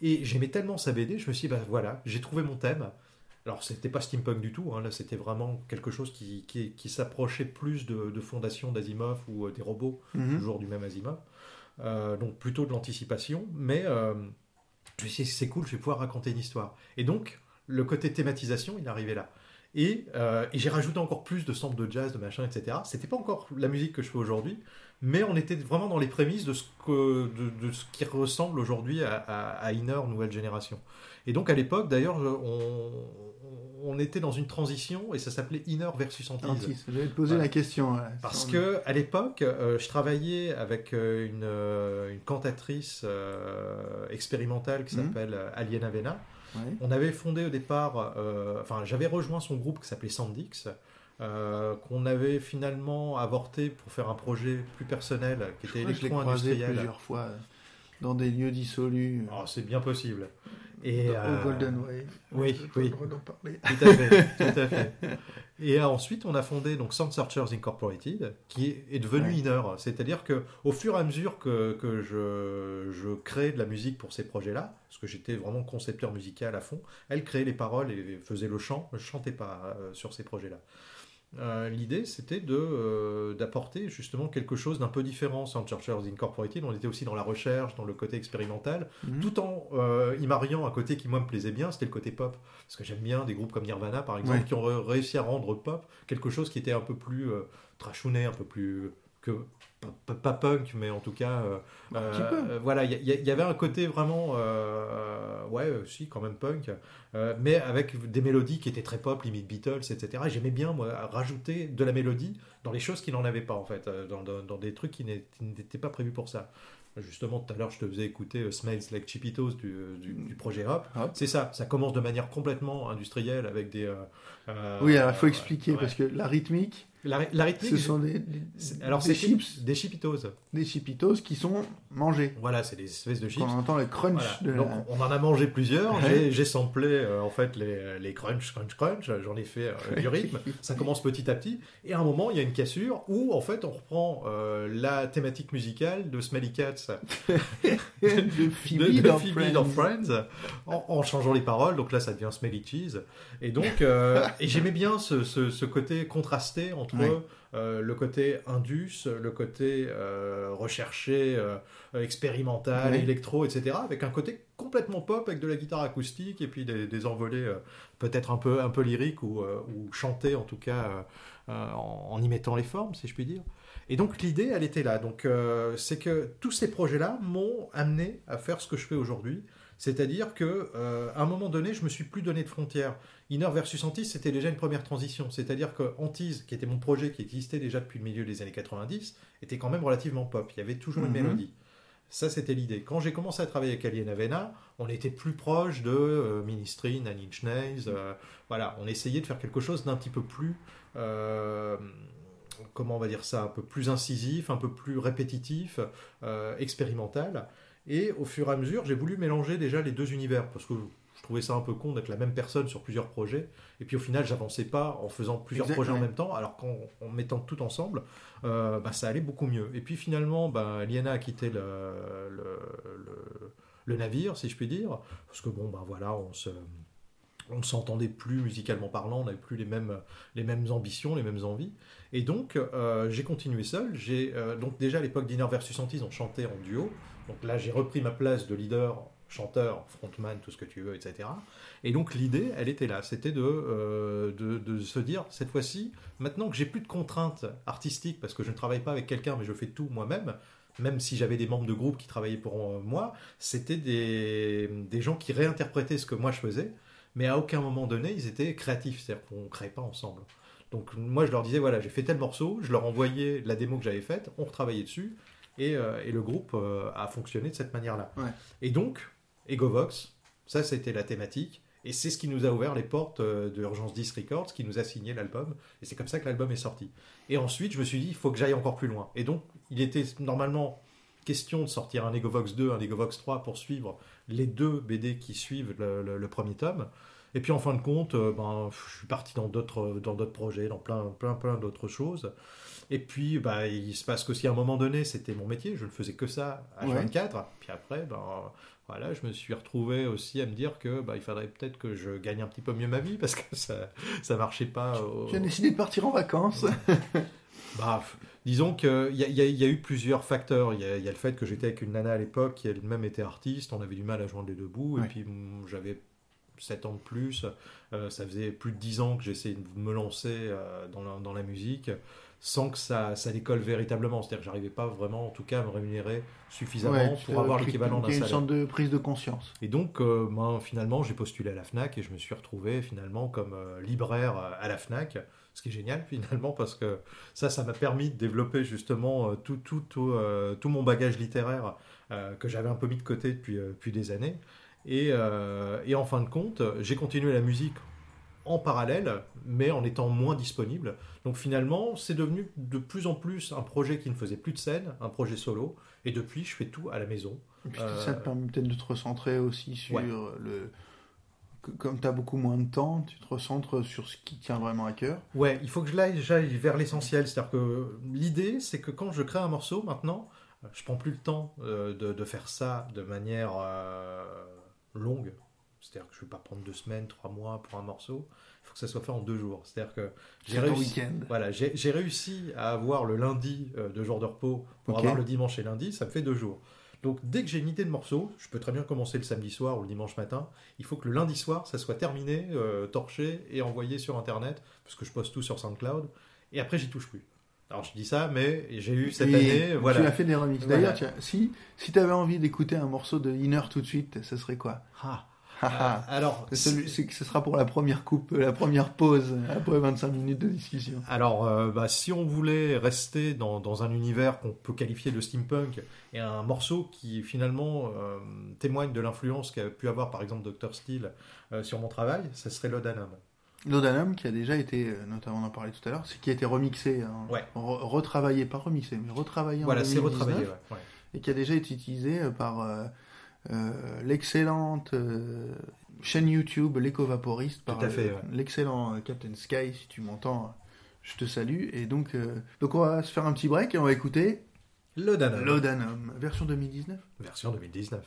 Et j'aimais tellement sa BD, je me suis dit, bah voilà, j'ai trouvé mon thème. Alors, c'était pas steampunk du tout, hein, là, c'était vraiment quelque chose qui, qui, qui s'approchait plus de, de Fondation d'Asimov ou des robots, Mhm. toujours du même Asimov. Donc, plutôt de l'anticipation, mais c'est cool, je vais pouvoir raconter une histoire. Et donc, le côté thématisation, il arrivé là. Et, euh, et j'ai rajouté encore plus de samples de jazz, de machin, etc. C'était pas encore la musique que je fais aujourd'hui, mais on était vraiment dans les prémices de ce, qui ressemble aujourd'hui à, à Inner Nouvelle Génération. Et donc à l'époque, d'ailleurs, on, on était dans une transition et ça s'appelait Inner versus. Antise, J'allais te poser Ouais. la question. ouais. Parce On- que à l'époque, euh, je travaillais avec euh, une, euh, une cantatrice expérimentale qui Mhm. s'appelle euh, Aliena Vena. Ouais. On avait fondé au départ, enfin j'avais rejoint son groupe qui s'appelait Sandix, qu'on avait finalement avorté pour faire un projet plus personnel qui était électro-industriel. plusieurs fois dans des lieux dissolus. Oh, c'est bien possible. Et, au euh, Golden Way. oui, pas oui. d'en parler. Tout à fait, tout à fait. Et euh, ensuite, on a fondé donc Sound Searchers Incorporated, qui est, devenu Ouais. Inner. C'est-à-dire que au fur et à mesure que, que je, je crée de la musique pour ces projets-là, parce que j'étais vraiment concepteur musical à fond, elle créait les paroles et faisait le chant. Je chantais pas euh, sur ces projets-là. Euh, L'idée, c'était de euh, d'apporter justement quelque chose d'un peu différent. Sound Searchers Incorporated, on était aussi dans la recherche, dans le côté expérimental, Mhm. tout en euh, y mariant un côté qui moi me plaisait bien, c'était le côté pop. Parce que j'aime bien des groupes comme Nirvana par exemple, Ouais. qui ont réussi à rendre pop quelque chose qui était un peu plus trashouné, un peu plus que pas, punk, mais en tout cas, euh, Un petit euh, peu. voilà, il y, avait un côté vraiment, euh, ouais, euh, si quand même punk, euh, mais avec des mélodies qui étaient très pop, limite Beatles, etc. Et j'aimais bien moi rajouter de la mélodie dans les choses qui n'en avaient pas en fait, euh, dans, dans- dans des trucs qui n'étaient pas prévus pour ça. Justement, tout à l'heure, je te faisais écouter euh, Smells Like Chipitos du, du, du projet Hop. C'est ça, ça commence de manière complètement industrielle avec des. euh, euh, Oui, il faut expliquer ouais. parce que la rythmique, La, ry- la rythmique, ce sont des, alors des c'est chips, des chipitos. des chipitos qui sont mangés. Voilà, c'est des espèces de chips. Quand on entend le crunch Voilà. de Donc la... on en a mangé plusieurs. Ouais. J'ai- J'ai samplé euh, en fait les, les crunch, crunch, crunch. J'en ai fait euh, du rythme. Ça commence petit à petit. Et à un moment, il y a une cassure où en fait on reprend euh, la thématique musicale de Smelly Cats de Phoebe dans Friends. Friends, en, en changeant les paroles. Donc là, ça devient Smelly Cheese. Et donc, euh, et j'aimais bien ce, ce- ce côté contrasté entre euh, le côté indus, le côté recherché, expérimental, électro, etc., avec un côté complètement pop avec de la guitare acoustique et puis des, des envolées peut-être un peu un peu lyriques ou, ou chantées en tout cas en, en y mettant les formes, si je puis dire. Et donc l'idée, elle était là. Donc euh, c'est que tous ces projets-là m'ont amené à faire ce que je fais aujourd'hui. C'est-à-dire que euh, à un moment donné, je me suis plus donné de frontières. Inner versus Antise, c'était déjà une première transition. C'est-à-dire que Antise, qui était mon projet qui existait déjà depuis le milieu des années 90, était quand même relativement pop. Il y avait toujours une Mhm. mélodie. Ça, c'était l'idée. Quand j'ai commencé à travailler avec Alien Avena, on était plus proche de euh, Ministry, Nine Inch Nails. euh, voilà, on essayait de faire quelque chose d'un petit peu plus, euh, comment on va dire ça, un peu plus incisif, un peu plus répétitif, euh, expérimental. Et au fur et à mesure, j'ai voulu mélanger déjà les deux univers parce que je trouvais ça un peu con d'être la même personne sur plusieurs projets. Et puis au final, j'avançais pas en faisant plusieurs projets en même temps, alors qu'en en mettant tout ensemble, euh, bah, ça allait beaucoup mieux. Et puis finalement, bah, Liana a quitté le, le, le- le navire, si je puis dire, parce que bon, bah voilà, on se on ne s'entendait plus musicalement parlant, on n'avait plus les mêmes, les mêmes ambitions, les mêmes envies. Et donc, euh, j'ai continué seul. J'ai euh, donc déjà à l'époque d'Inner versus Antise, on chantait en duo. Donc là, j'ai repris ma place de leader, chanteur, frontman, tout ce que tu veux, etc. Et donc l'idée, elle était là, c'était de, euh, de, de se dire cette fois-ci, maintenant que j'ai plus de contraintes artistiques parce que je ne travaille pas avec quelqu'un, mais je fais tout moi-même. Même si j'avais des membres de groupe qui travaillaient pour moi, c'était des, des gens qui réinterprétaient ce que moi je faisais mais à aucun moment donné, ils étaient créatifs, c'est-à-dire qu'on ne créait pas ensemble. Donc moi, je leur disais, voilà, j'ai fait tel morceau, je leur envoyais la démo que j'avais faite, on retravaillait dessus, et, euh, et le groupe euh, a fonctionné de cette manière-là. Ouais. Et donc, Egovox, ça, c'était la thématique, et c'est ce qui nous a ouvert les portes euh, de Urgence 10 Records, qui nous a signé l'album, et c'est comme ça que l'album est sorti. Et ensuite, je me suis dit, il faut que j'aille encore plus loin. Et donc, il était normalement question de sortir un Egovox 2, un Egovox 3 pour suivre les deux BD qui suivent le, premier tome. Et puis en fin de compte, euh, ben, je suis parti dans d'autres, dans d'autres projets, dans plein, plein, plein d'autres choses. Et puis, bah, il se passe qu'aussi à un moment donné, c'était mon métier, je ne faisais que ça à 24. Puis après, ben, voilà, je me suis retrouvé aussi à me dire que bah, il faudrait peut-être que je gagne un petit peu mieux ma vie parce que ça ça marchait pas. J'ai décidé de partir en vacances. bah, disons qu'il y, y, a eu plusieurs facteurs. Il y, a le fait que j'étais avec une nana à l'époque qui elle-même était artiste, on avait du mal à joindre les deux bouts, et puis j'avais 7 ans de plus, euh, ça faisait plus de 10 ans que j'essayais de me lancer euh, dans, dans, la, musique sans que ça, ça décolle véritablement. C'est-à-dire que j'arrivais pas vraiment, en tout cas, à me rémunérer suffisamment pour avoir l'équivalent d'un salaire. une sorte de prise de conscience. Et donc, euh, ben, finalement, j'ai postulé à la FNAC et je me suis retrouvé finalement comme libraire à la FNAC, ce qui est génial finalement parce que ça, ça m'a permis de développer justement euh, tout, tout, tout, tout mon bagage littéraire que j'avais un peu mis de côté depuis, depuis des années. Et, et en fin de compte, j'ai continué la musique en parallèle, mais en étant moins disponible. Donc finalement, c'est devenu de plus en plus un projet qui ne faisait plus de scène, un projet solo. Et depuis, je fais tout à la maison. Et puis ça te euh, permet peut-être de te recentrer aussi sur le. Comme tu as beaucoup moins de temps, tu te recentres sur ce qui tient vraiment à cœur. Ouais, il faut que j'aille vers l'essentiel. C'est-à-dire que l'idée, c'est que quand je crée un morceau maintenant, je prends plus le temps euh, de, faire ça de manière euh, longue. C'est-à-dire que je ne vais pas prendre deux semaines, trois mois pour un morceau. Il faut que ça soit fait en deux jours. C'est-à-dire que j'ai réussi, voilà, j'ai réussi à avoir le lundi euh, de jour de repos pour avoir le dimanche et lundi. Ça me fait deux jours. Donc dès que j'ai une idée de morceau, je peux très bien commencer le samedi soir ou le dimanche matin. Il faut que le lundi soir, ça soit terminé, euh, torché et envoyé sur Internet, parce que je poste tout sur SoundCloud. Et après, j'y touche plus. Alors je dis ça, mais j'ai eu cette année. Voilà. Tu as fait des remixes. D'ailleurs, si, si tu avais envie d'écouter un morceau de Inner tout de suite, ce serait quoi? Ah. Euh, alors, ce sera pour la première coupe, la première pause après 25 minutes de discussion. Alors, euh, bah, si on voulait rester dans, un univers qu'on peut qualifier de steampunk et un morceau qui finalement euh, témoigne de l'influence qu'a pu avoir par exemple Dr Steele sur mon travail, ce serait Lodanum. Lodanum qui a déjà été, notamment on en parlait tout à l'heure, c'est qui a été remixé, hein, retravaillé, pas remixé, mais retravaillé voilà, c'est retravaillé, et qui a déjà été utilisé par l'excellente euh, chaîne YouTube L'éco-vaporiste par l'excellent euh, Captain Sky, si tu m'entends, je te salue. Et donc, donc on va se faire un petit break et on va écouter Lodanum. Lodanum, version 2019 Version 2019.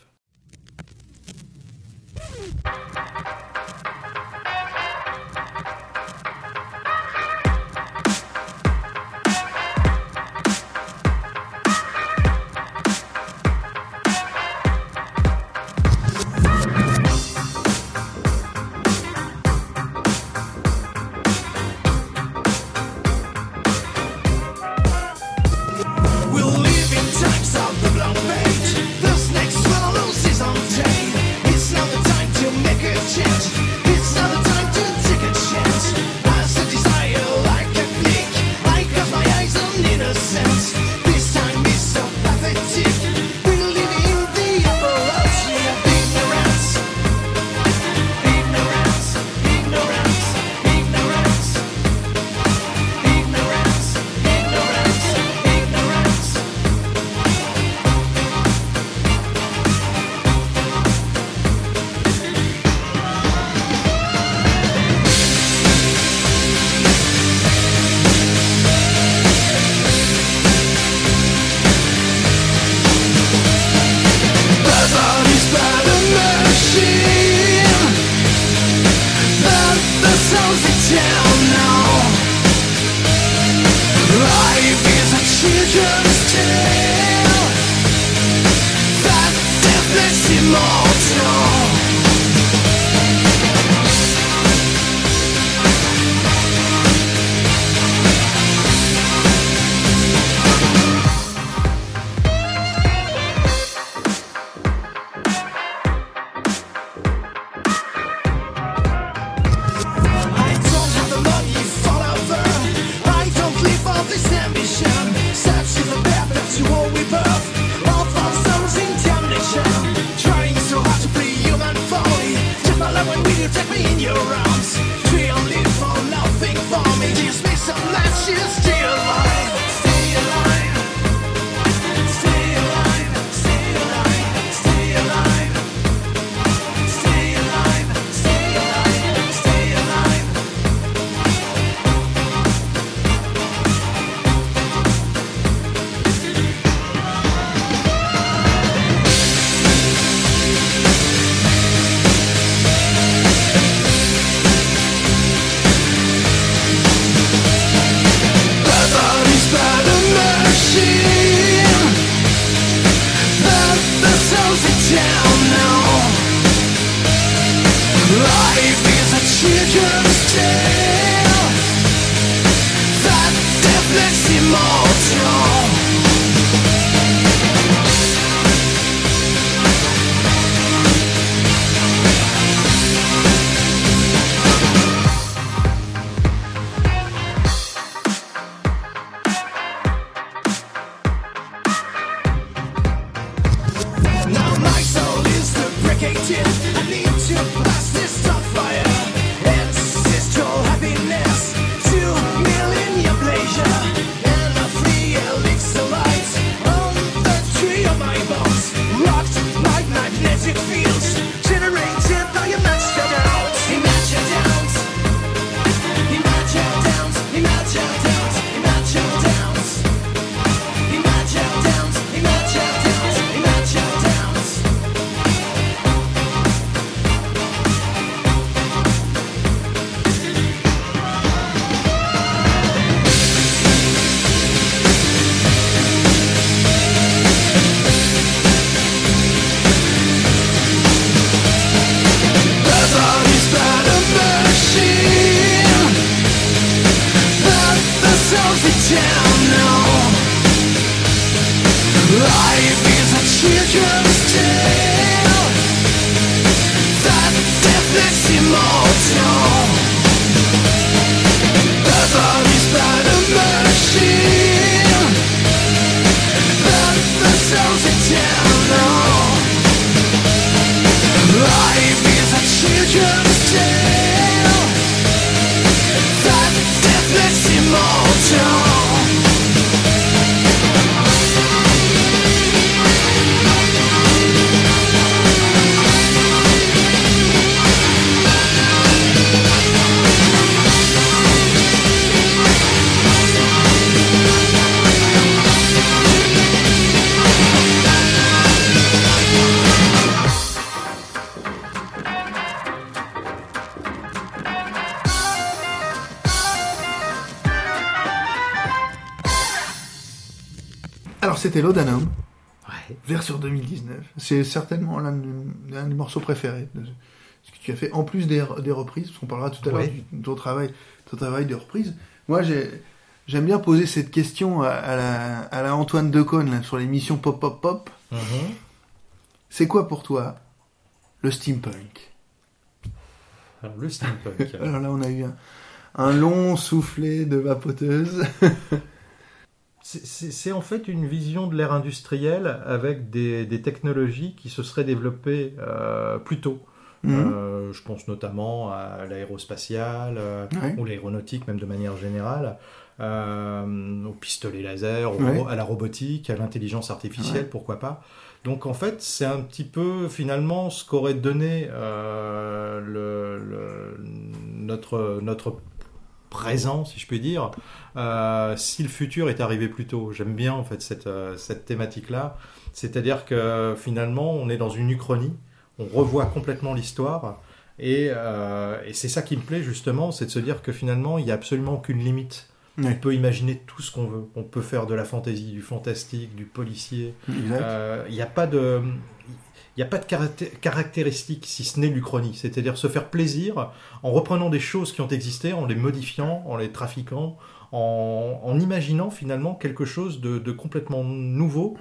Immortal c'était Laudanum, Ouais. version 2019. C'est certainement l'un de- l'un des morceaux préférés de ce que tu as fait, en plus des, des reprises, parce qu'on parlera tout à l'heure Ouais. de ton travail, ton travail de reprise. Moi, j'ai- j'aime bien poser cette question à, à la, à la Antoine Decaune là, sur l'émission Pop Pop Pop. Mhm. C'est quoi pour toi le steampunk? Alors, le steampunk. Alors là, on a eu un, un long soufflet de vapoteuse. C'est- en fait une vision de l'ère industrielle avec des, des technologies qui se seraient développées euh, plus tôt. Mhm. Euh, je pense notamment à l'aérospatiale euh, Ouais. ou l'aéronautique, même de manière générale, au pistolet laser, au Ouais. ro- à la robotique, à l'intelligence artificielle, Ouais. pourquoi pas. Donc en fait, c'est un petit peu finalement ce qu'aurait donné le, le- notre, notre présent, si je puis dire, euh, si le futur est arrivé plus tôt. J'aime bien en fait cette, euh, cette thématique-là. C'est-à-dire que finalement, on est dans une uchronie, on revoit complètement l'histoire. Et, euh, et c'est ça qui me plaît justement, c'est de se dire que finalement, il n'y a absolument aucune limite. On peut imaginer tout ce qu'on veut. On peut faire de la fantaisie, du fantastique, du policier. Exact. Euh, Il n'y a pas de... Il n'y a pas de caracté- caractéristiques si ce n'est l'Uchronie, c'est-à-dire se faire plaisir en reprenant des choses qui ont existé, en les modifiant, en les trafiquant, en, imaginant finalement quelque chose de complètement nouveau.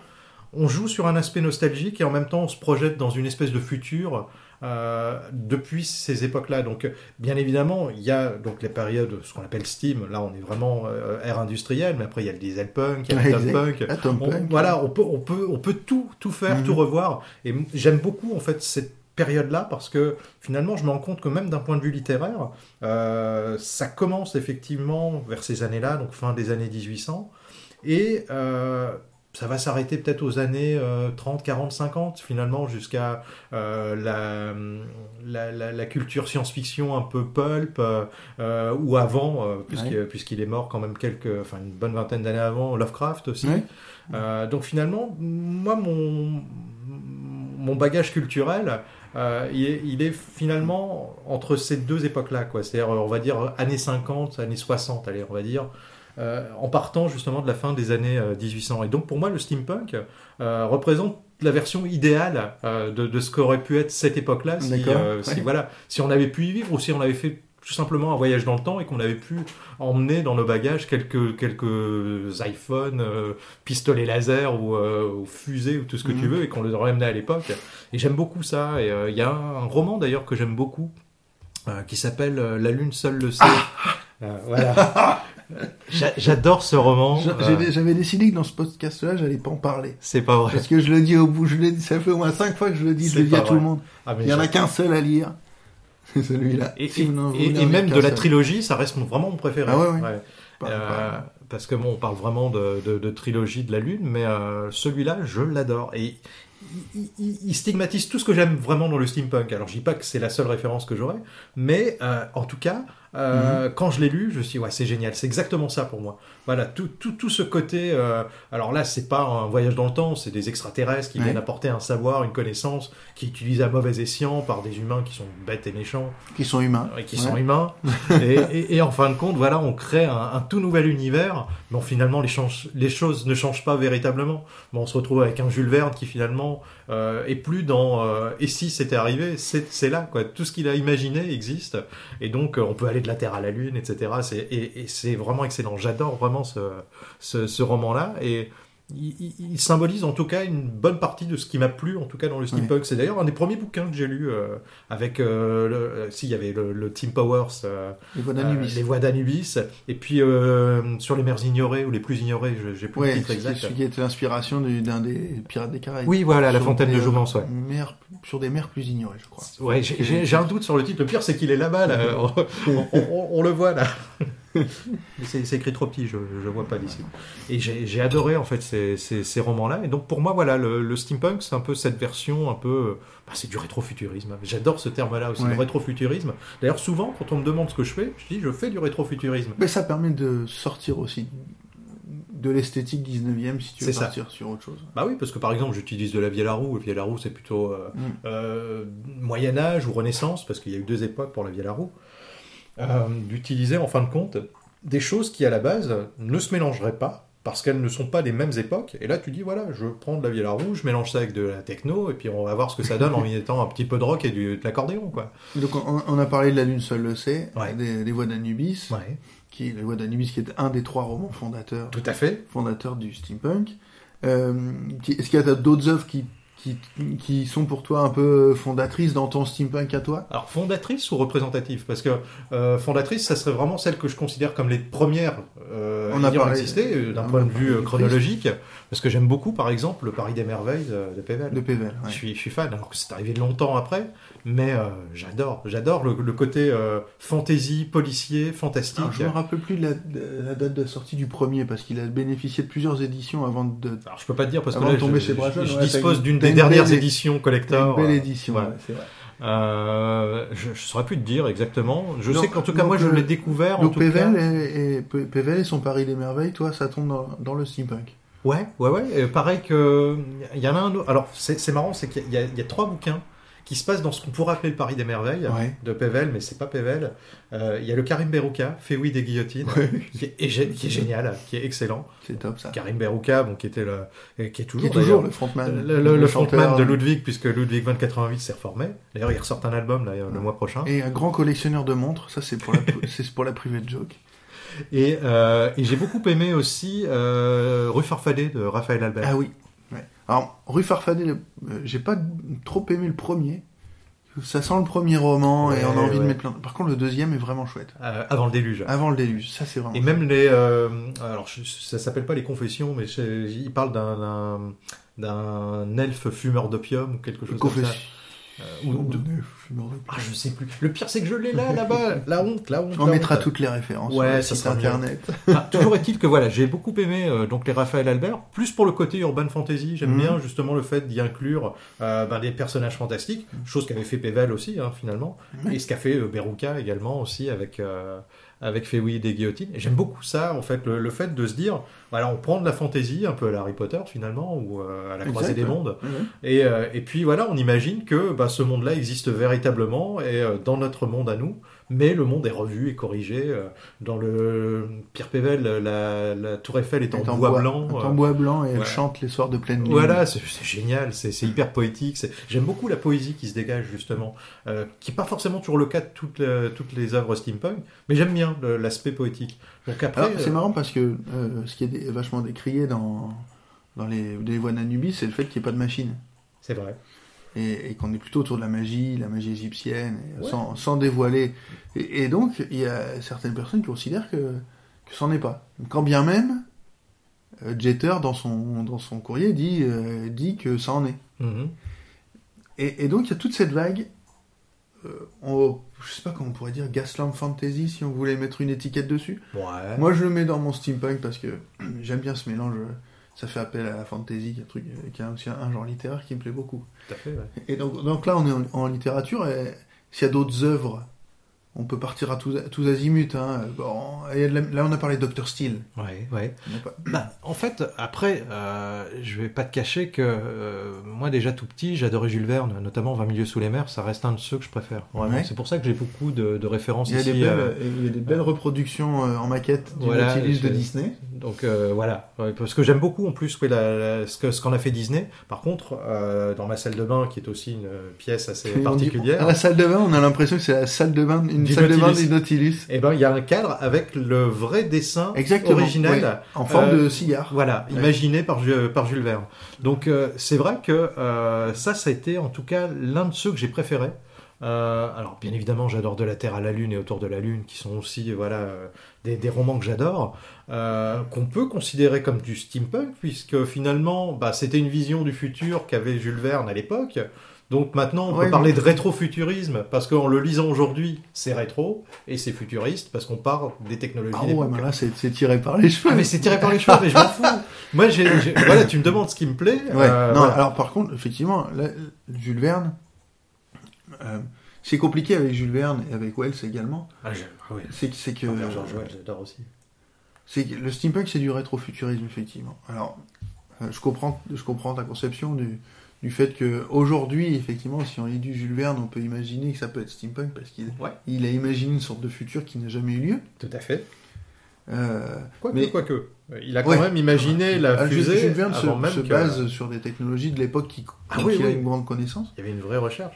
On joue sur un aspect nostalgique et en même temps on se projette dans une espèce de futur euh, depuis ces époques-là. Donc, bien évidemment, il y a donc les périodes, ce qu'on appelle Steam. Là, on est vraiment euh, ère industrielle, mais après il y a le dieselpunk, il y a le punk. Atom On- Punk. voilà, on peut, on peut, on peut tout, tout faire, Mhm. tout revoir. Et j'aime beaucoup en fait cette période-là parce que finalement, je me rends compte que même d'un point de vue littéraire, euh, ça commence effectivement vers ces années-là, donc fin des années 1800, et euh, ça va s'arrêter peut-être aux années euh, 30, 40, 50, finalement, jusqu'à euh, la, la, la- la culture science-fiction un peu pulp, euh, euh, ou avant, puisqu'il est mort quand même quelques, enfin une bonne vingtaine d'années avant, Lovecraft aussi. Ouais. Donc finalement, moi, mon, mon bagage culturel, euh, il, est, il est finalement entre ces deux époques-là, quoi. C'est-à-dire, on va dire années 50, années 60, allez, on va dire, euh, en partant justement de la fin des années euh, 1800. Et donc pour moi, le steampunk euh, représente la version idéale euh, de, de ce qu'aurait pu être cette époque-là, si, euh, voilà, si on avait pu y vivre ou si on avait fait tout simplement un voyage dans le temps et qu'on avait pu emmener dans nos bagages quelques, quelques iPhones, euh, pistolets laser ou, euh, ou fusées ou tout ce que tu Mhm. veux et qu'on les aurait amenés à l'époque. Et j'aime beaucoup ça. Et euh, il y a un, roman d'ailleurs que j'aime beaucoup euh, qui s'appelle euh, La Lune seule le sait. Euh, voilà. J'a- J'adore ce roman. Euh, J'avais décidé que dans ce podcast-là, j'allais pas en parler. c'est pas vrai. Parce que je le dis au bout, je le dis, ça fait au moins cinq fois que je le dis, je le dis à tout le monde. Ah, Il y en a qu'un seul à lire. C'est celui-là. Et, Si même de la seul. trilogie, ça reste vraiment mon préféré. Ah ouais, ouais. Euh, Pas- parce que bon, on parle vraiment de, de- de trilogie de la Lune, mais euh, celui-là, je l'adore. Et il, il- il stigmatise tout ce que j'aime vraiment dans le steampunk. Alors, je dis pas que c'est la seule référence que j'aurais, mais en tout cas, euh, quand je l'ai lu, je me suis dit, ouais, c'est génial, c'est exactement ça pour moi. Voilà, tout, tout, tout ce côté. euh, alors là, c'est pas un voyage dans le temps, c'est des extraterrestres qui Ouais. viennent apporter un savoir, une connaissance, qui utilisée à mauvais escient par des humains qui sont bêtes et méchants Qui sont humains. et qui Ouais. sont humains. et, et- et en fin de compte, voilà, on crée un, un tout nouvel univers. Mais finalement, les, change- les choses ne changent pas véritablement. Bon, on se retrouve avec un Jules Verne qui finalement euh, est plus dans euh, et si c'était arrivé, c'est là quoi. Tout ce qu'il a imaginé existe. Et donc, euh, on peut aller de la Terre à la Lune, etc. C'est- Et, et c'est vraiment excellent. J'adore vraiment ce, ce, ce roman-là. Et il, il- il symbolise en tout cas une bonne partie de ce qui m'a plu, en tout cas dans le steampunk. C'est d'ailleurs un des premiers bouquins que j'ai lu euh, avec. euh, le, euh, si, il y avait le, le Team Powers. euh, Les voix d'Anubis. les voix d'Anubis. Et puis sur les mers ignorées ou les plus ignorées, je- j'ai plus Ouais, le titre exact. celui qui était l'inspiration du- d'un des pirates des Caraïbes. Oui, voilà, la fontaine de Joumance, ouais. mer- sur des mers plus ignorées, je crois. Ouais, j'ai- un doute sur le titre. Le pire, c'est qu'il est là-bas. Là. On, on- on- on le voit là. C'est écrit trop petit, je ne vois pas d'ici. Et j'ai adoré en fait ces, ces- ces romans-là. Et donc pour moi, voilà, le, le steampunk, c'est un peu cette version, un peu, bah, c'est du rétrofuturisme. J'adore ce terme-là aussi, Ouais. le rétrofuturisme. D'ailleurs, souvent, quand on me demande ce que je fais, je dis, je fais du rétrofuturisme. Mais ça permet de sortir aussi de l'esthétique 19e si tu veux C'est ça. partir sur autre chose. Bah oui, parce que par exemple, j'utilise de la vieille roue. La vieille roue, c'est plutôt euh, Mm. euh, Moyen Âge ou Renaissance, parce qu'il y a eu deux époques pour la vieille roue. Euh, D'utiliser en fin de compte des choses qui à la base ne se mélangeraient pas parce qu'elles ne sont pas des mêmes époques. Et là, tu dis voilà, je prends de la vieille à roue, je mélange ça avec de la techno, et puis on va voir ce que ça donne en y mettant un petit peu de rock et du, de l'accordéon, quoi. Donc on, on a parlé de la Lune seule le sait, Ouais. des, des voix d'Anubis, Ouais, qui les voix d'Anubis qui est un des trois romans fondateurs, tout à fait. fondateurs du steampunk. Euh, qui- Est-ce qu'il y a d'autres œuvres qui, qui, qui sont pour toi un peu fondatrices dans ton steampunk à toi Alors fondatrice ou représentative Parce que euh, fondatrice, ça serait vraiment celle que je considère comme les premières euh, On ayant parlé- existé euh, d'un point de vue euh, chronologique. Parce que j'aime beaucoup, par exemple, le Paris des merveilles de, de Pével. de Pével ouais. Je, suis, je suis fan, alors que c'est arrivé longtemps après, mais euh, j'adore. J'adore le, le côté euh, fantasy, policier, fantastique. Alors, je me rappelle plus de la, de la date de sortie du premier parce qu'il a bénéficié de plusieurs éditions avant de. Alors je peux pas te dire parce que là, je, je- je dispose une- d'une dernières belle- éditions Une collector. belle euh, édition, voilà. ouais, c'est vrai. Euh, je ne saurais plus te dire exactement. Je Donc- sais qu'en tout cas, moi, je euh, l'ai découvert. en Donc cas. Pével et, et, Pével et son Paris des merveilles, toi, ça tombe dans, dans le steampunk. Ouais, ouais, ouais. Et pareil que il y en a un autre. Alors c'est marrant, c'est qu'il y a trois bouquins qui se passent dans ce qu'on pourrait appeler le Paris des merveilles Ouais. de Pével, mais c'est pas Pével. Euh, Il y a le Karim Berouka, Féoui des guillotines, qui, est, gé- qui est génial, qui est excellent. C'est top ça. Karim Berouka, bon, qui était le, qui est Qui toujours, est toujours le frontman. le, le- le chanteur. frontman de Ludwig, puisque Ludwig 2088 s'est reformé. D'ailleurs, il ressort un album là, le mois prochain. Et un grand collectionneur de montres, ça c'est pour la, c'est pour la private joke. Et, euh, et j'ai beaucoup aimé aussi euh, Rue Farfadet de Raphaël Albert. Ah oui. Alors, Rue Farfadet, le- euh, j'ai pas trop aimé le premier. Ça sent le premier roman et on a envie de mettre plein. Par contre, le deuxième est vraiment chouette. Euh, avant le déluge. Avant le déluge, ça c'est vraiment. Et même les. euh, alors, je- ça s'appelle pas les confessions, mais il parle d'un- d'un d'un elfe fumeur d'opium ou quelque chose comme ça. Euh, ou de- On Ah, je sais plus. Le pire, c'est que je l'ai là, là-bas. La honte, la honte. la mettra honte. toutes les références Ouais, sur le site internet. Ah, toujours est-il que voilà, j'ai beaucoup aimé euh, donc les Raphaël Albert, plus pour le côté urban fantasy. J'aime Mhm. bien justement le fait d'y inclure euh, ben, des personnages fantastiques, chose qu'avait fait Pével aussi hein, finalement, Mhm. et ce qu'a fait euh, également aussi avec euh, avec Féoui des guillotines. Et j'aime beaucoup ça en fait, le, le fait de se dire, voilà, on prend de la fantasy un peu à la Harry Potter finalement ou euh, à la croisée des mondes. Et, euh, et puis voilà, on imagine que bah, ce monde-là existe véritablement et euh, dans notre monde à nous, mais le monde est revu et corrigé. euh, dans le Pierre Pével, la, la Tour Eiffel est en bois, blanc. euh, en bois blanc et elle chante les soirs de pleine lune. voilà, c'est génial, c'est hyper poétique. J'aime beaucoup la poésie qui se dégage justement, euh, qui n'est pas forcément toujours le cas de toutes les, toutes les œuvres steampunk, mais j'aime bien l'aspect poétique. Donc après, c'est euh, marrant parce que euh, ce qui est vachement décrié dans, dans les, les voix d'Anubis, c'est le fait qu'il n'y ait pas de machine. c'est vrai. Et, et qu'on est plutôt autour de la magie, la magie égyptienne, et Ouais. sans, sans dévoiler. Et, et donc, il y a certaines personnes qui considèrent que que c'en est pas. Quand bien même, euh, Jeter, dans son, dans son courrier, dit, euh, dit que ça en est. Mhm. Et, et donc, il y a toute cette vague, euh, on- je sais pas comment on pourrait dire, Gaslamp Fantasy, si on voulait mettre une étiquette dessus. Ouais. Moi, je le mets dans mon steampunk parce que j'aime bien ce mélange. Ça fait appel à la fantasy, qui est un, truc, euh, qui est aussi un, genre littéraire qui me plaît beaucoup. Tout à fait, ouais. Et donc, donc là, on est en, en littérature. et S'il y a d'autres œuvres, on peut partir à tous, tous azimuts. Hein. Bon, là, on a parlé de Dr. Steele. Ouais, ouais. Pas- Bah, en fait, après, euh, je vais pas te cacher que euh, moi, déjà tout petit, j'adorais Jules Verne, notamment 20 milieux sous les mers, ça reste un de ceux que je préfère. Ouais. C'est pour ça que j'ai beaucoup de, de références Il y a, ici. des belles, euh, il y a des belles reproductions en maquette du Voilà, Nautilus de Disney. Donc euh, voilà, parce que j'aime beaucoup en plus oui, la- la- ce que- ce qu'en a fait Disney. Par contre, euh, dans ma salle de bain, qui est aussi une pièce assez Et on dit- particulière, à la salle de bain, on a l'impression que c'est la salle de bain, une salle de bain du Nautilus. eh ben, il y a un cadre avec le vrai dessin Exactement. original. ouais, en forme Euh, de cigare. Voilà, Ouais. imaginé par, par Jules Verne. Donc euh, c'est vrai que euh, ça, ça a été en tout cas l'un de ceux que j'ai préférés. Euh, alors bien évidemment, j'adore De la Terre à la Lune et Autour de la Lune, qui sont aussi voilà euh, des, des romans que j'adore, euh, qu'on peut considérer comme du steampunk, puisque finalement, bah, c'était une vision du futur qu'avait Jules Verne à l'époque. Donc maintenant, on Ouais, peut parler mais- de rétrofuturisme, parce qu'en le lisant aujourd'hui, c'est rétro, et c'est futuriste, parce qu'on parle des technologies Ah ouais, mais là, c'est tiré par les cheveux. Ah mais c'est tiré par les cheveux, mais je m'en fous. Moi, voilà, tu me demandes ce qui me plaît. Ouais. euh, non, voilà. alors par contre, effectivement, là, Jules Verne, euh, c'est compliqué avec Jules Verne et avec Wells également. Ah, ah oui. C'est que, George Wells, j'adore aussi. c'est le steampunk, c'est du rétrofuturisme, effectivement. Alors, euh, je comprends, je comprends ta conception du, du fait que aujourd'hui, effectivement, si on lit du Jules Verne, on peut imaginer que ça peut être steampunk parce qu'il Ouais. il a imaginé une sorte de futur qui n'a jamais eu lieu. Tout à fait. Euh, Quoique, Mais- quoique. Il a quand Ouais. même imaginé la ah, Jules- fusée Jules Verne se, avant même se que- base sur des technologies de l'époque qui, Ah oui, a une grande connaissance. Il y avait une vraie recherche.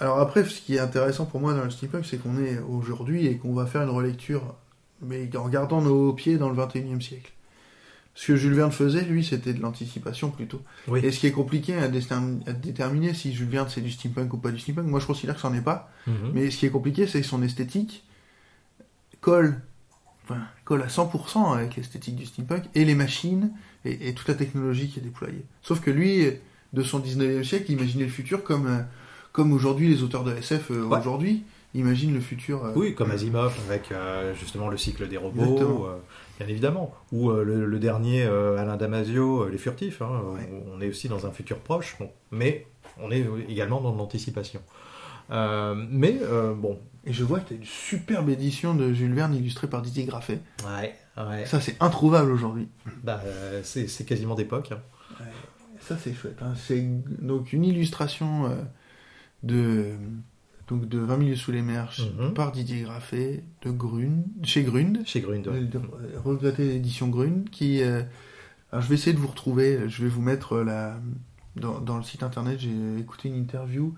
Alors après, ce qui est intéressant pour moi dans le steampunk, c'est qu'on est aujourd'hui et qu'on va faire une relecture, mais en gardant nos pieds dans le 21e siècle. Ce que Jules Verne faisait, lui, c'était de l'anticipation plutôt. Oui. Et ce qui est compliqué à, déterm- à déterminer si Jules Verne c'est du steampunk ou pas du steampunk, moi je considère que c'en est pas. Mhm. Mais ce qui est compliqué, c'est que son esthétique colle, enfin, colle à 100% avec l'esthétique du steampunk et les machines et, et toute la technologie qui est déployée. Sauf que lui, de son 19e siècle, il imaginait le futur comme, euh, comme aujourd'hui les auteurs de SF euh, Ouais. aujourd'hui imaginent le futur. euh, Oui, comme Asimov avec euh, justement le cycle des robots, bien évidemment. Ou le, le dernier Alain Damasio, Les Furtifs. hein, Ouais. On est aussi dans un futur proche, bon, mais on est également dans l'anticipation. Mais bon, Et je vois que tu as une superbe édition de Jules Verne illustrée par Didier Graffet. ouais, ouais. Ça, c'est introuvable aujourd'hui. Bah, c'est quasiment d'époque. hein. Ça, c'est chouette. hein. C'est donc une illustration euh, de, donc de 20 milieux sous les mers Mhm. par Didier Graffet de Grune, chez Grund. Chez Grund. ouais. l'édition Grune qui euh, alors je vais essayer de vous retrouver je vais vous mettre euh, la dans, dans le site internet j'ai écouté une interview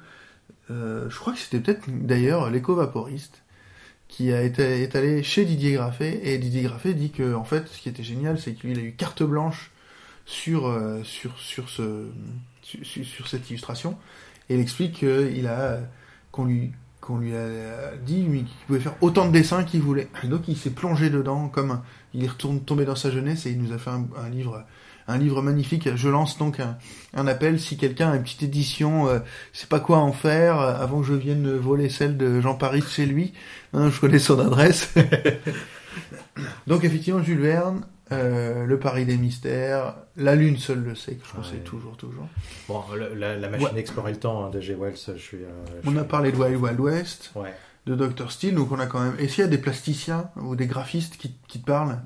euh, je crois que c'était peut-être d'ailleurs l'éco-vaporiste qui a été est allé chez Didier Graffet et Didier Graffet dit que en fait ce qui était génial c'est qu'il a eu carte blanche sur euh, sur sur ce sur, sur- sur cette illustration et il explique qu'il a qu'on lui a dit qu'il pouvait faire autant de dessins qu'il voulait. Donc il s'est plongé dedans comme il est retourné tombé dans sa jeunesse et il nous a fait un, livre un livre magnifique. Je lance donc un, appel si quelqu'un a une petite édition, euh, sait pas quoi en faire euh, avant que je vienne voler celle de Jean Paris chez lui. Hein, je connais son adresse. donc effectivement Jules Verne, euh, le Paris des mystères, la Lune seule le sait, que je conseille Ouais. toujours toujours. Bon, le- la, la machine Ouais. d'explorer le temps hein, de G. Wells, je suis. euh, je On suis- a parlé de Wild Wild West. Ouais. de Dr. Steele, donc on a quand même. Et s'il y a des plasticiens ou des graphistes qui, qui te parlent?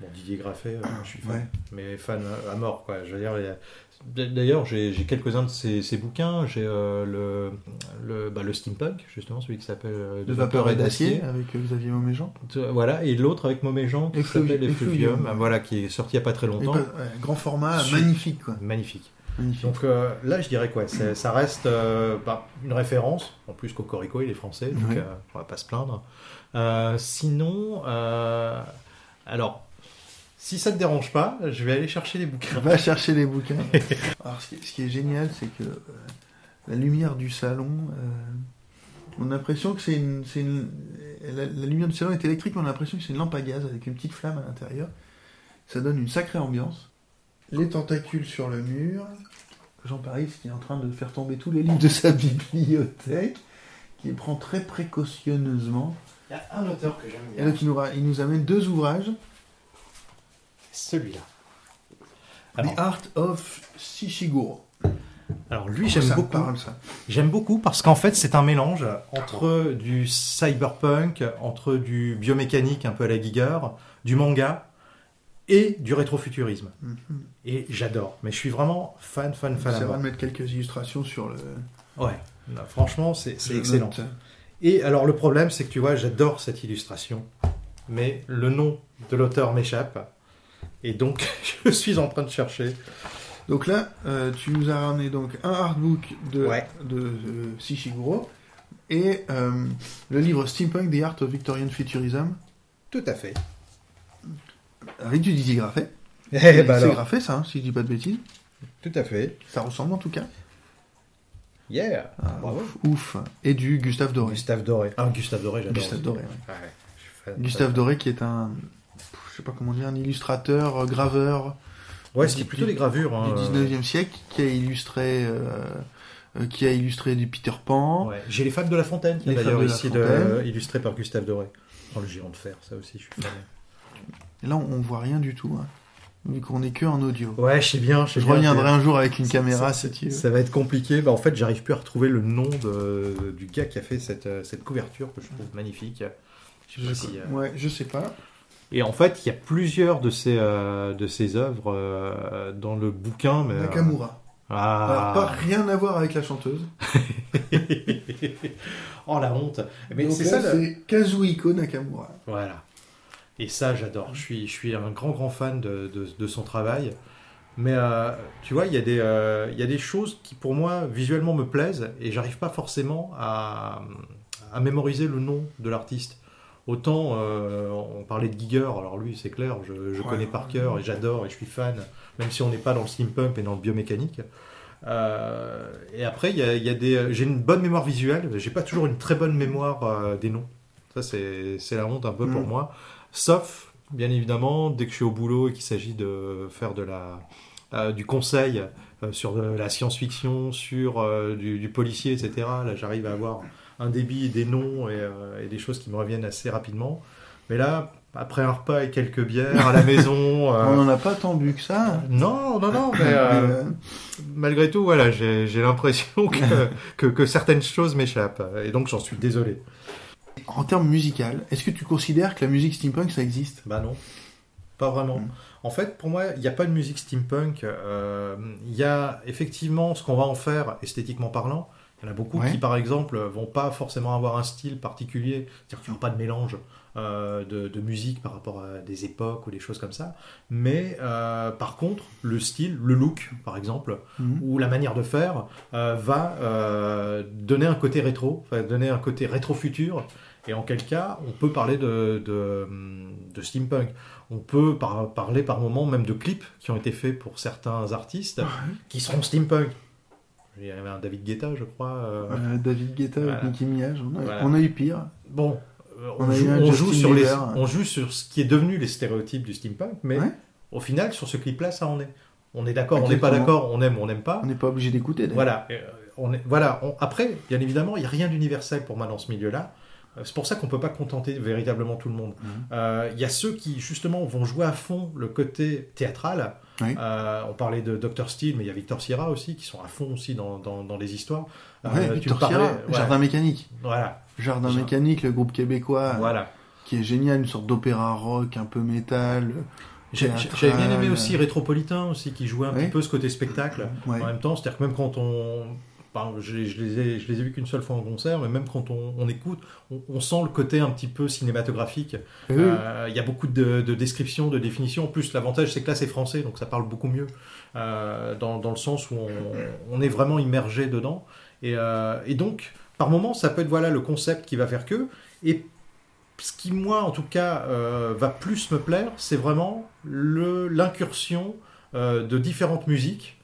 Bon, Didier Graffet, euh, je suis fan. Mais fan à mort, quoi. Je veux dire, D'ailleurs, j'ai quelques-uns de ses, ses bouquins. J'ai euh, le, le, bah, le steampunk, justement, celui qui s'appelle euh, de vapeur et d'acier avec euh, Xavier Moméjean. Voilà, et l'autre avec Moméjean qui s'appelle Effluvium. Effluvium, voilà, qui est sorti il n'y a pas très longtemps. pas- ouais, grand format, Su- magnifique quoi. Magnifique. Magnifique. Donc euh, là, je dirais quoi Ça reste euh, bah, une référence. En plus, Cocorico, il est français, donc Ouais. euh, on va pas se plaindre. Euh, sinon, euh, alors, si ça te dérange pas, je vais aller chercher les bouquins. Va chercher les bouquins. Alors, ce qui, ce qui est génial, c'est que euh, la lumière du salon, euh, On a l'impression que c'est une, c'est une- la, la lumière du salon est électrique, mais on a l'impression que c'est une lampe à gaz avec une petite flamme à l'intérieur. Ça donne une sacrée ambiance. Les tentacules sur le mur. Jean Paris qui est en train de faire tomber tous les livres de sa bibliothèque, qui les prend très précautionneusement. Il y a un auteur que j'aime Et donc il nous, ra- il nous amène deux ouvrages. Celui-là. The Art of Shishiguro. alors lui, j'aime ça me beaucoup. J'aime beaucoup parce qu'en fait, c'est un mélange entre du cyberpunk, entre du biomécanique un peu à la Giger, du manga et du rétrofuturisme. Mhm. Et j'adore. Mais je suis vraiment fan, fan, fan à Ça va de mettre quelques illustrations sur le. Ouais. Non, franchement, c'est excellent. note. Et alors, le problème, c'est que tu vois, j'adore cette illustration, mais le nom de l'auteur m'échappe. Et donc, je suis en train de chercher. Donc là, euh, tu nous as ramené donc un artbook de, Ouais. de, de Shishiguro et euh, le livre Steampunk, The Art of Victorian Futurism, Tout à fait. avec du Graffet. Eh c'est ben alors, Graffet, ça, hein, si je dis pas de bêtises. tout à fait. Ça ressemble en tout cas. Yeah. Ah, Bravo. Ouf. Et du Gustave Doré. Gustave Doré. Ah, Gustave Doré, j'adore. Gustave. Doré, ouais. Fan. Gustave Doré qui est un, je sais pas comment dire, un illustrateur, euh, graveur Ouais, c'est plutôt des gravures. hein, du euh, 19e siècle qui a illustré, euh, qui a illustré du Peter Pan. ouais. J'ai les Fables de la Fontaine, qui est d'ailleurs ici de, illustré par Gustave Doré. Oh, le géant de fer, ça aussi, je suis fan. Et là, on, on voit rien du tout, hein, vu qu'on est que en audio. Ouais, je sais bien. Je, sais Je bien, reviendrai un jour avec une caméra ça- si. Ça va être compliqué. Bah, en fait, j'arrive plus à retrouver le nom de, du gars qui a fait cette, cette couverture que je trouve magnifique. Je sais pas Je, si, euh, Ouais, je sais pas. Et en fait, il y a plusieurs de ces, euh, de ces œuvres euh, dans le bouquin. Mais, euh, Nakamura. Ah. Alors, pas rien à voir avec la chanteuse. oh la honte. Mais c'est ça. c'est Kazuhiko Nakamura. Voilà. Et ça, j'adore. Je suis, je suis un grand, grand fan de, de, de son travail. Mais euh, tu vois, il y, a des, euh, il y a des choses qui, pour moi, visuellement me plaisent et j'arrive pas forcément à, à mémoriser le nom de l'artiste. Autant, euh, on parlait de Giger, alors lui, c'est clair, je, je Ouais. connais par cœur et j'adore et je suis fan, même si on n'est pas dans le steampunk mais dans le biomécanique. Euh, et après, il y a, y a des, j'ai une bonne mémoire visuelle, j'ai pas toujours une très bonne mémoire euh, des noms. Ça, c'est c'est la honte un peu pour Mm. moi. Sauf, bien évidemment, dès que je suis au boulot et qu'il s'agit de faire de la, du conseil sur de la science-fiction, sur du, du policier, etc. Là, j'arrive à avoir un débit, des noms et, euh, et des choses qui me reviennent assez rapidement. Mais là, après un repas et quelques bières à la maison. euh, On n'en a pas tant bu que ça. non, non, non, mais euh, euh, malgré tout, voilà, j'ai l'impression que, que, que certaines choses m'échappent. Et donc, j'en suis désolé. en termes musical, est-ce que tu considères que la musique steampunk, ça existe? Bah non, pas vraiment. Mm. En fait, pour moi, il n'y a pas de musique steampunk. euh, Il y a effectivement ce qu'on va en faire, esthétiquement parlant. Il y en a beaucoup Ouais. qui, par exemple, vont pas forcément avoir un style particulier. C'est-à-dire qu'il n'y aura pas de mélange euh, de, de musique par rapport à des époques ou des choses comme ça. Mais euh, par contre, le style, le look, par exemple, Mhm. ou la manière de faire euh, va donner un côté rétro, va donner un côté rétro-futur. Et en quel cas, on peut parler de, de, de steampunk. On peut par- parler par moments même de clips qui ont été faits pour certains artistes qui seront steampunk. Il y avait un David Guetta, je crois. euh, Euh, David Guetta Voilà. avec Nicki Minaj, on a, Voilà. on a eu pire. Bon, on, joue, on sur les, on joue sur ce qui est devenu les stéréotypes du steampunk, mais Ouais. au final, sur ce clip-là, ça en est. On est d'accord, on n'est pas d'accord, on aime, on n'aime pas. On n'est pas obligé d'écouter. Voilà. euh, on est, voilà. après, bien évidemment, il n'y a rien d'universel pour moi dans ce milieu-là. C'est pour ça qu'on ne peut pas contenter véritablement tout le monde. Mhm. Euh, Il y a ceux qui, justement, vont jouer à fond le côté théâtral. Oui. Euh, on parlait de Dr. Steele, mais il y a Victor Sierra aussi, qui sont à fond aussi dans, dans, dans les histoires. Ouais, Euh, tu Victor me parlais- Sierra, ouais, Jardin Mécanique. Voilà. Jardin. Mécanique, le groupe québécois, voilà. qui est génial, une sorte d'opéra rock, un peu métal. J'avais bien aimé aussi Rétropolitain aussi, qui jouait un petit peu ce côté spectacle. Ouais. En même temps, c'est-à-dire que même quand on... je, les- je les ai, je les ai vus qu'une seule fois en concert, mais même quand on, on écoute, on, on sent le côté un petit peu cinématographique. Oui, Euh, Il y a beaucoup de, de descriptions, de définitions. En plus, l'avantage, c'est que là, c'est français, donc ça parle beaucoup mieux, euh, dans, dans le sens où on, on est vraiment immergé dedans. Et, euh, et donc, par moment, ça peut être voilà, le concept qui va faire que. Et ce qui, moi, en tout cas, va plus me plaire, c'est vraiment l'incursion de différentes musiques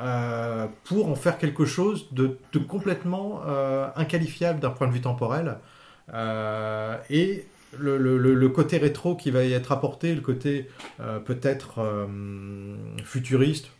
euh, pour en faire quelque chose de, de complètement euh, inqualifiable d'un point de vue temporel. Euh, et le, le- le- le côté rétro qui va y être apporté, le côté peut-être futuriste,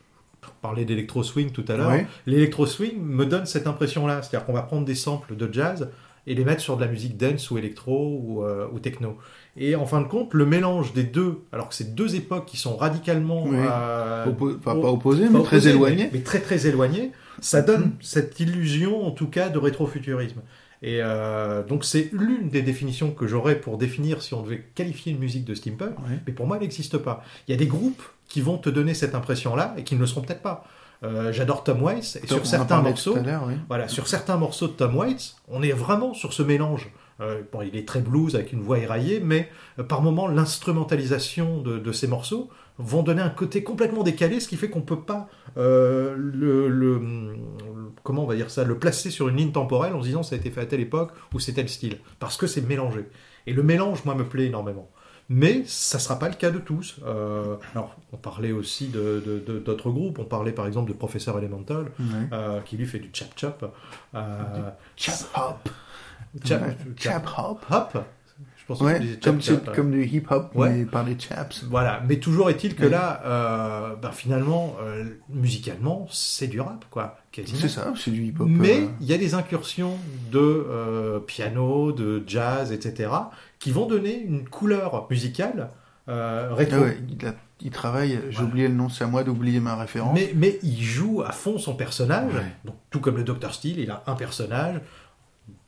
parlait d'électro swing tout à l'heure, l'électro swing me donne cette impression-là, c'est-à-dire qu'on va prendre des samples de jazz et les mettre sur de la musique dance ou électro ou, ou techno. Et en fin de compte, le mélange des deux, alors que c'est deux époques qui sont radicalement Oui. euh, Oppo- pas, au- pas opposé, pas mais très opposées, éloigné. mais, mais très très éloigné, ça donne cette illusion en tout cas de rétrofuturisme. Et euh, donc c'est l'une des définitions que j'aurais pour définir si on devait qualifier une musique de steampunk, mais pour moi elle n'existe pas. Il y a des groupes qui vont te donner cette impression-là et qui ne le seront peut-être pas. Euh, J'adore Tom Waits et sur certains morceaux, oui. voilà, sur certains morceaux de Tom Waits, on est vraiment sur ce mélange. Euh, bon, il est très blues avec une voix éraillée, mais euh, par moments, l'instrumentalisation de, de ces morceaux vont donner un côté complètement décalé, ce qui fait qu'on peut pas euh, le, comment on va dire ça, le placer sur une ligne temporelle en se disant ça a été fait à telle époque ou c'est tel style, parce que c'est mélangé. Et le mélange, moi, me plaît énormément. Mais ça sera pas le cas de tous. Euh, alors, on parlait aussi de- de- de- d'autres groupes. On parlait par exemple de Professeur Elemental, euh, qui lui fait du chap chap. Euh, Chap hop. Chap, Ouais, Chap hop. hop. Je pense que Ouais, comme, chap, comme du hip hop, mais par les chaps. Voilà, mais toujours est-il que là, euh, ben, finalement, euh, musicalement, c'est du rap, quoi. C'est ça, c'est du hip hop. Mais euh, il y a des incursions de piano, de jazz, etc., qui vont donner une couleur musicale rétro. ah il, a- il travaille, j'ai oublié le nom, c'est à moi d'oublier ma référence. Mais, mais il joue à fond son personnage. Ouais. Donc, tout comme le Dr. Steele, il a un personnage.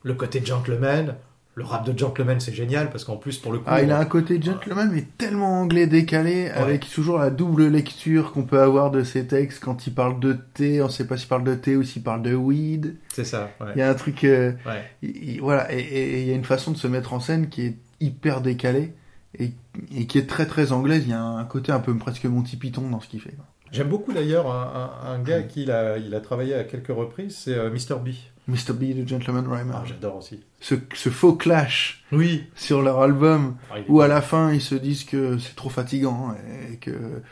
Le côté gentleman. Le rap de gentleman, c'est génial parce qu'en plus, pour le coup. Ah, il a un côté gentleman, mais tellement anglais décalé, avec toujours la double lecture qu'on peut avoir de ses textes quand il parle de thé, on sait pas s'il parle de thé ou s'il parle de weed. C'est ça, ouais. Il y a un truc, euh, ouais. il- il- voilà, et- et et il y a une façon de se mettre en scène qui est hyper décalée et, et qui est très très anglaise. Il y a un côté un peu presque Monty Python dans ce qu'il fait. J'aime beaucoup d'ailleurs un, un- un gars à qui il a, il a travaillé à quelques reprises, c'est euh, Mr. B. Mr. B, The Gentleman Rhymer. Ah, J'adore aussi. ce, ce faux clash Oui. sur leur album Ah, où à la fin ils se disent que c'est trop fatigant et que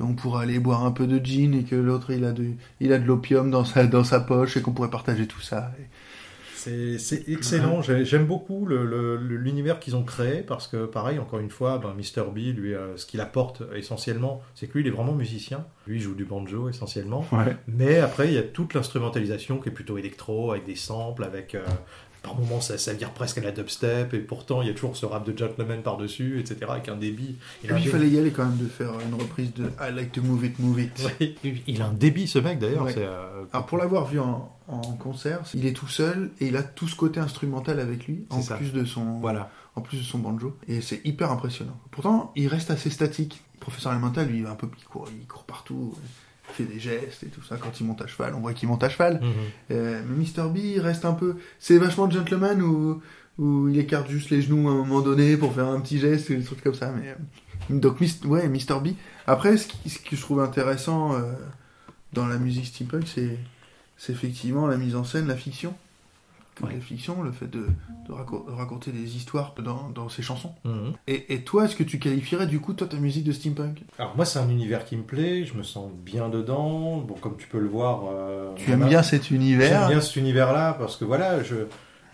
on pourrait aller boire un peu de gin et que l'autre il a de il a de l'opium dans sa dans sa poche et qu'on pourrait partager tout ça. Et- C'est excellent. J'ai- J'aime beaucoup l'univers qu'ils ont créé parce que, pareil, encore une fois, ben, Mr. B, lui, euh, ce qu'il apporte essentiellement, c'est que lui, il est vraiment musicien. Lui, il joue du banjo essentiellement. Ouais. Mais après, il y a toute l'instrumentalisation qui est plutôt électro, avec des samples, avec. euh, par moments, ça, ça vire presque à la dubstep, et pourtant, il y a toujours ce rap de gentleman par-dessus, etc., avec un débit. Et Il puis il débit- fallait y aller quand même de faire une reprise de I like to move it, move it. Ouais, il a un débit, ce mec, d'ailleurs. Ouais. euh, Alors pour l'avoir vu en, en concert, il est tout seul et il a tout ce côté instrumental avec lui en ça. plus de son Voilà. en plus de son banjo et c'est hyper impressionnant. Pourtant, il reste assez statique. Le professeur Elemental, lui, il va un peu il court, il court partout, fait des gestes et tout ça quand il monte à cheval, on voit qu'il monte à cheval. Mhm. Euh, mais Mr. B, reste un peu. C'est vachement gentleman où, où il écarte juste les genoux à un moment donné pour faire un petit geste, des trucs comme ça. Mais, euh, donc, Mis- ouais, Mr. B. Après, ce, qui- ce que je trouve intéressant euh, dans la musique steampunk, c'est, c'est effectivement la mise en scène, la fiction. Ouais. La fiction, le fait de, de, racon- de raconter des histoires dans, dans ses chansons. Mhm. Et, et toi, est-ce que tu qualifierais du coup, toi, ta musique de steampunk? Alors moi c'est un univers qui me plaît, je me sens bien dedans. Bon comme tu peux le voir. euh, Tu aimes bien cet univers? J'aime bien cet univers-là parce que voilà, je,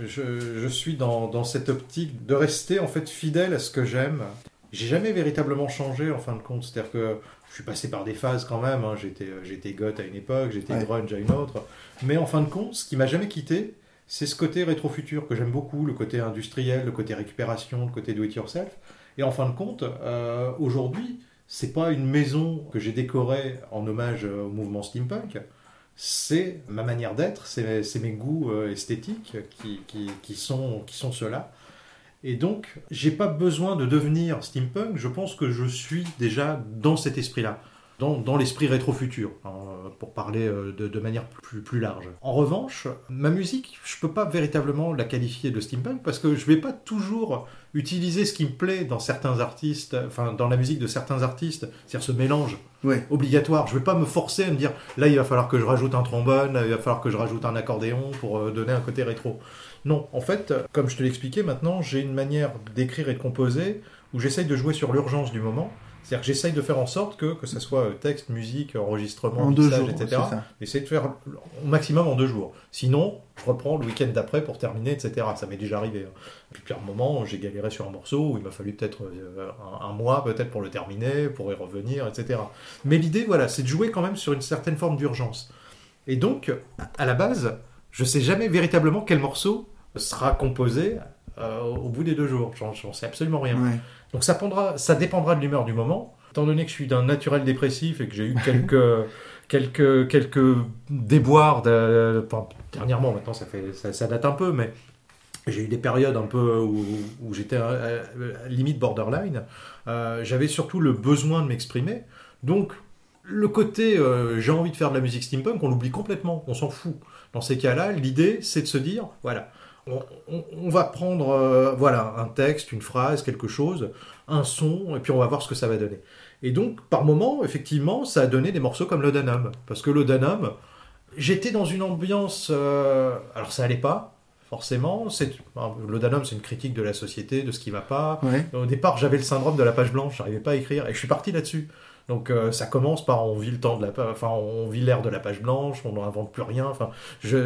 je, je suis dans, dans cette optique de rester en fait fidèle à ce que j'aime. J'ai jamais véritablement changé en fin de compte, c'est-à-dire que je suis passé par des phases quand même. hein. J'étais j'étais goth à une époque, j'étais Ouais. grunge à une autre, mais en fin de compte, ce qui m'a jamais quitté, c'est ce côté rétro-futur que j'aime beaucoup, le côté industriel, le côté récupération, le côté do-it-yourself. Et en fin de compte, euh, aujourd'hui, c'est pas une maison que j'ai décorée en hommage au mouvement steampunk. C'est ma manière d'être, c'est mes goûts euh, esthétiques qui sont, qui sont ceux-là. Et donc, j'ai pas besoin de devenir steampunk, je pense que je suis déjà dans cet esprit-là, dans, dans l'esprit rétro-futur, hein, pour parler euh, de, de manière plus, plus large. En revanche, ma musique, je peux pas véritablement la qualifier de steampunk parce que je vais pas toujours utiliser ce qui me plaît dans certains artistes, enfin dans la musique de certains artistes, c'est-à-dire ce mélange Ouais. obligatoire. Je vais pas me forcer à me dire là il va falloir que je rajoute un trombone, là il va falloir que je rajoute un accordéon pour euh, donner un côté rétro. Non, en fait, comme je te l'expliquais maintenant, j'ai une manière d'écrire et de composer où j'essaye de jouer sur l'urgence du moment C'est-à-dire que j'essaye de faire en sorte que, que ce soit euh, texte, musique, enregistrement, En deux mixage, jours, etc. Essayer de faire au maximum en deux jours. Sinon, je reprends le week-end d'après pour terminer, etc. Ça m'est déjà arrivé. hein. Et puis à un moment, j'ai galéré sur un morceau où il m'a fallu peut-être euh, un, un mois peut-être pour le terminer, pour y revenir, etc. Mais l'idée, voilà, c'est de jouer quand même sur une certaine forme d'urgence. Et donc, à la base, je sais jamais véritablement quel morceau sera composé euh, au bout des deux jours. J'en sais absolument rien. Ouais. Donc ça, dépendra de l'humeur du moment. Étant donné que je suis d'un naturel dépressif et que j'ai eu quelques, quelques, quelques déboires, de- enfin, dernièrement, maintenant ça, fait, ça, ça date un peu, mais j'ai eu des périodes un peu où, où j'étais à, à- à limite borderline. Euh, J'avais surtout le besoin de m'exprimer. Donc le côté euh, j'ai envie de faire de la musique steampunk, on l'oublie complètement, on s'en fout. Dans ces cas-là, l'idée c'est de se dire, voilà, on, on- on va prendre euh, voilà, un texte, une phrase, quelque chose, un son, et puis on va voir ce que ça va donner. Et donc, par moment, effectivement, ça a donné des morceaux comme l'Odanum. Parce que l'Odanum, j'étais dans une ambiance... euh, alors ça allait pas, forcément. L'Odanum, c'est une critique de la société, de ce qui va pas. Ouais. Au départ, j'avais le syndrome de la page blanche, j'arrivais pas à écrire, et je suis parti là-dessus. Donc euh, ça commence par on vit le temps de la, enfin on vit l'ère de la page blanche, on n'invente plus rien. Enfin,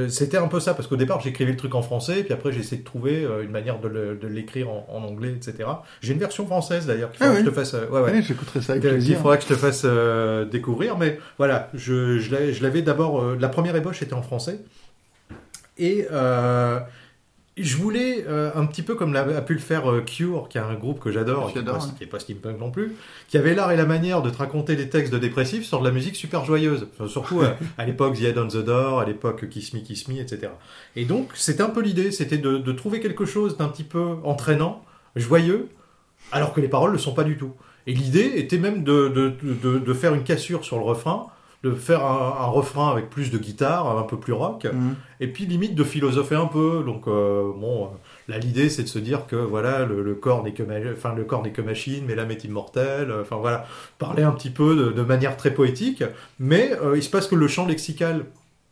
c'était un peu ça parce qu'au départ j'écrivais le truc en français, puis après j'ai essayé de trouver euh, une manière de, l'écrire en, en anglais, etc. J'ai une version française d'ailleurs Ah oui. je te fasse. ouais, ouais. J'écouterai ça avec Il plaisir. faudra que je te fasse euh, découvrir, mais voilà, je, l'avais- je l'avais d'abord. euh, la première ébauche était en français. Et euh, je voulais, euh, un petit peu comme l'a, a pu le faire euh, Cure, qui est un groupe que j'adore, qui n'est pas, qui est pas steampunk non plus, qui avait l'art et la manière de te raconter des textes de dépressifs sur de la musique super joyeuse. Enfin, surtout à, à l'époque The Head on the Door, à l'époque Kiss Me, Kiss Me, etc. Et donc, c'était un peu l'idée, c'était de, de trouver quelque chose d'un petit peu entraînant, joyeux, alors que les paroles ne le sont pas du tout. Et l'idée était même de, de, de, de faire une cassure sur le refrain, de faire un, un refrain avec plus de guitare, un peu plus rock, Mhm. et puis limite de philosopher un peu. Donc euh, bon, euh, là l'idée c'est de se dire que voilà le, le corps n'est que enfin le corps n'est que machine, mais l'âme est immortelle. euh, Enfin voilà, parler un petit peu de, de manière très poétique. Mais euh, il se passe que le champ lexical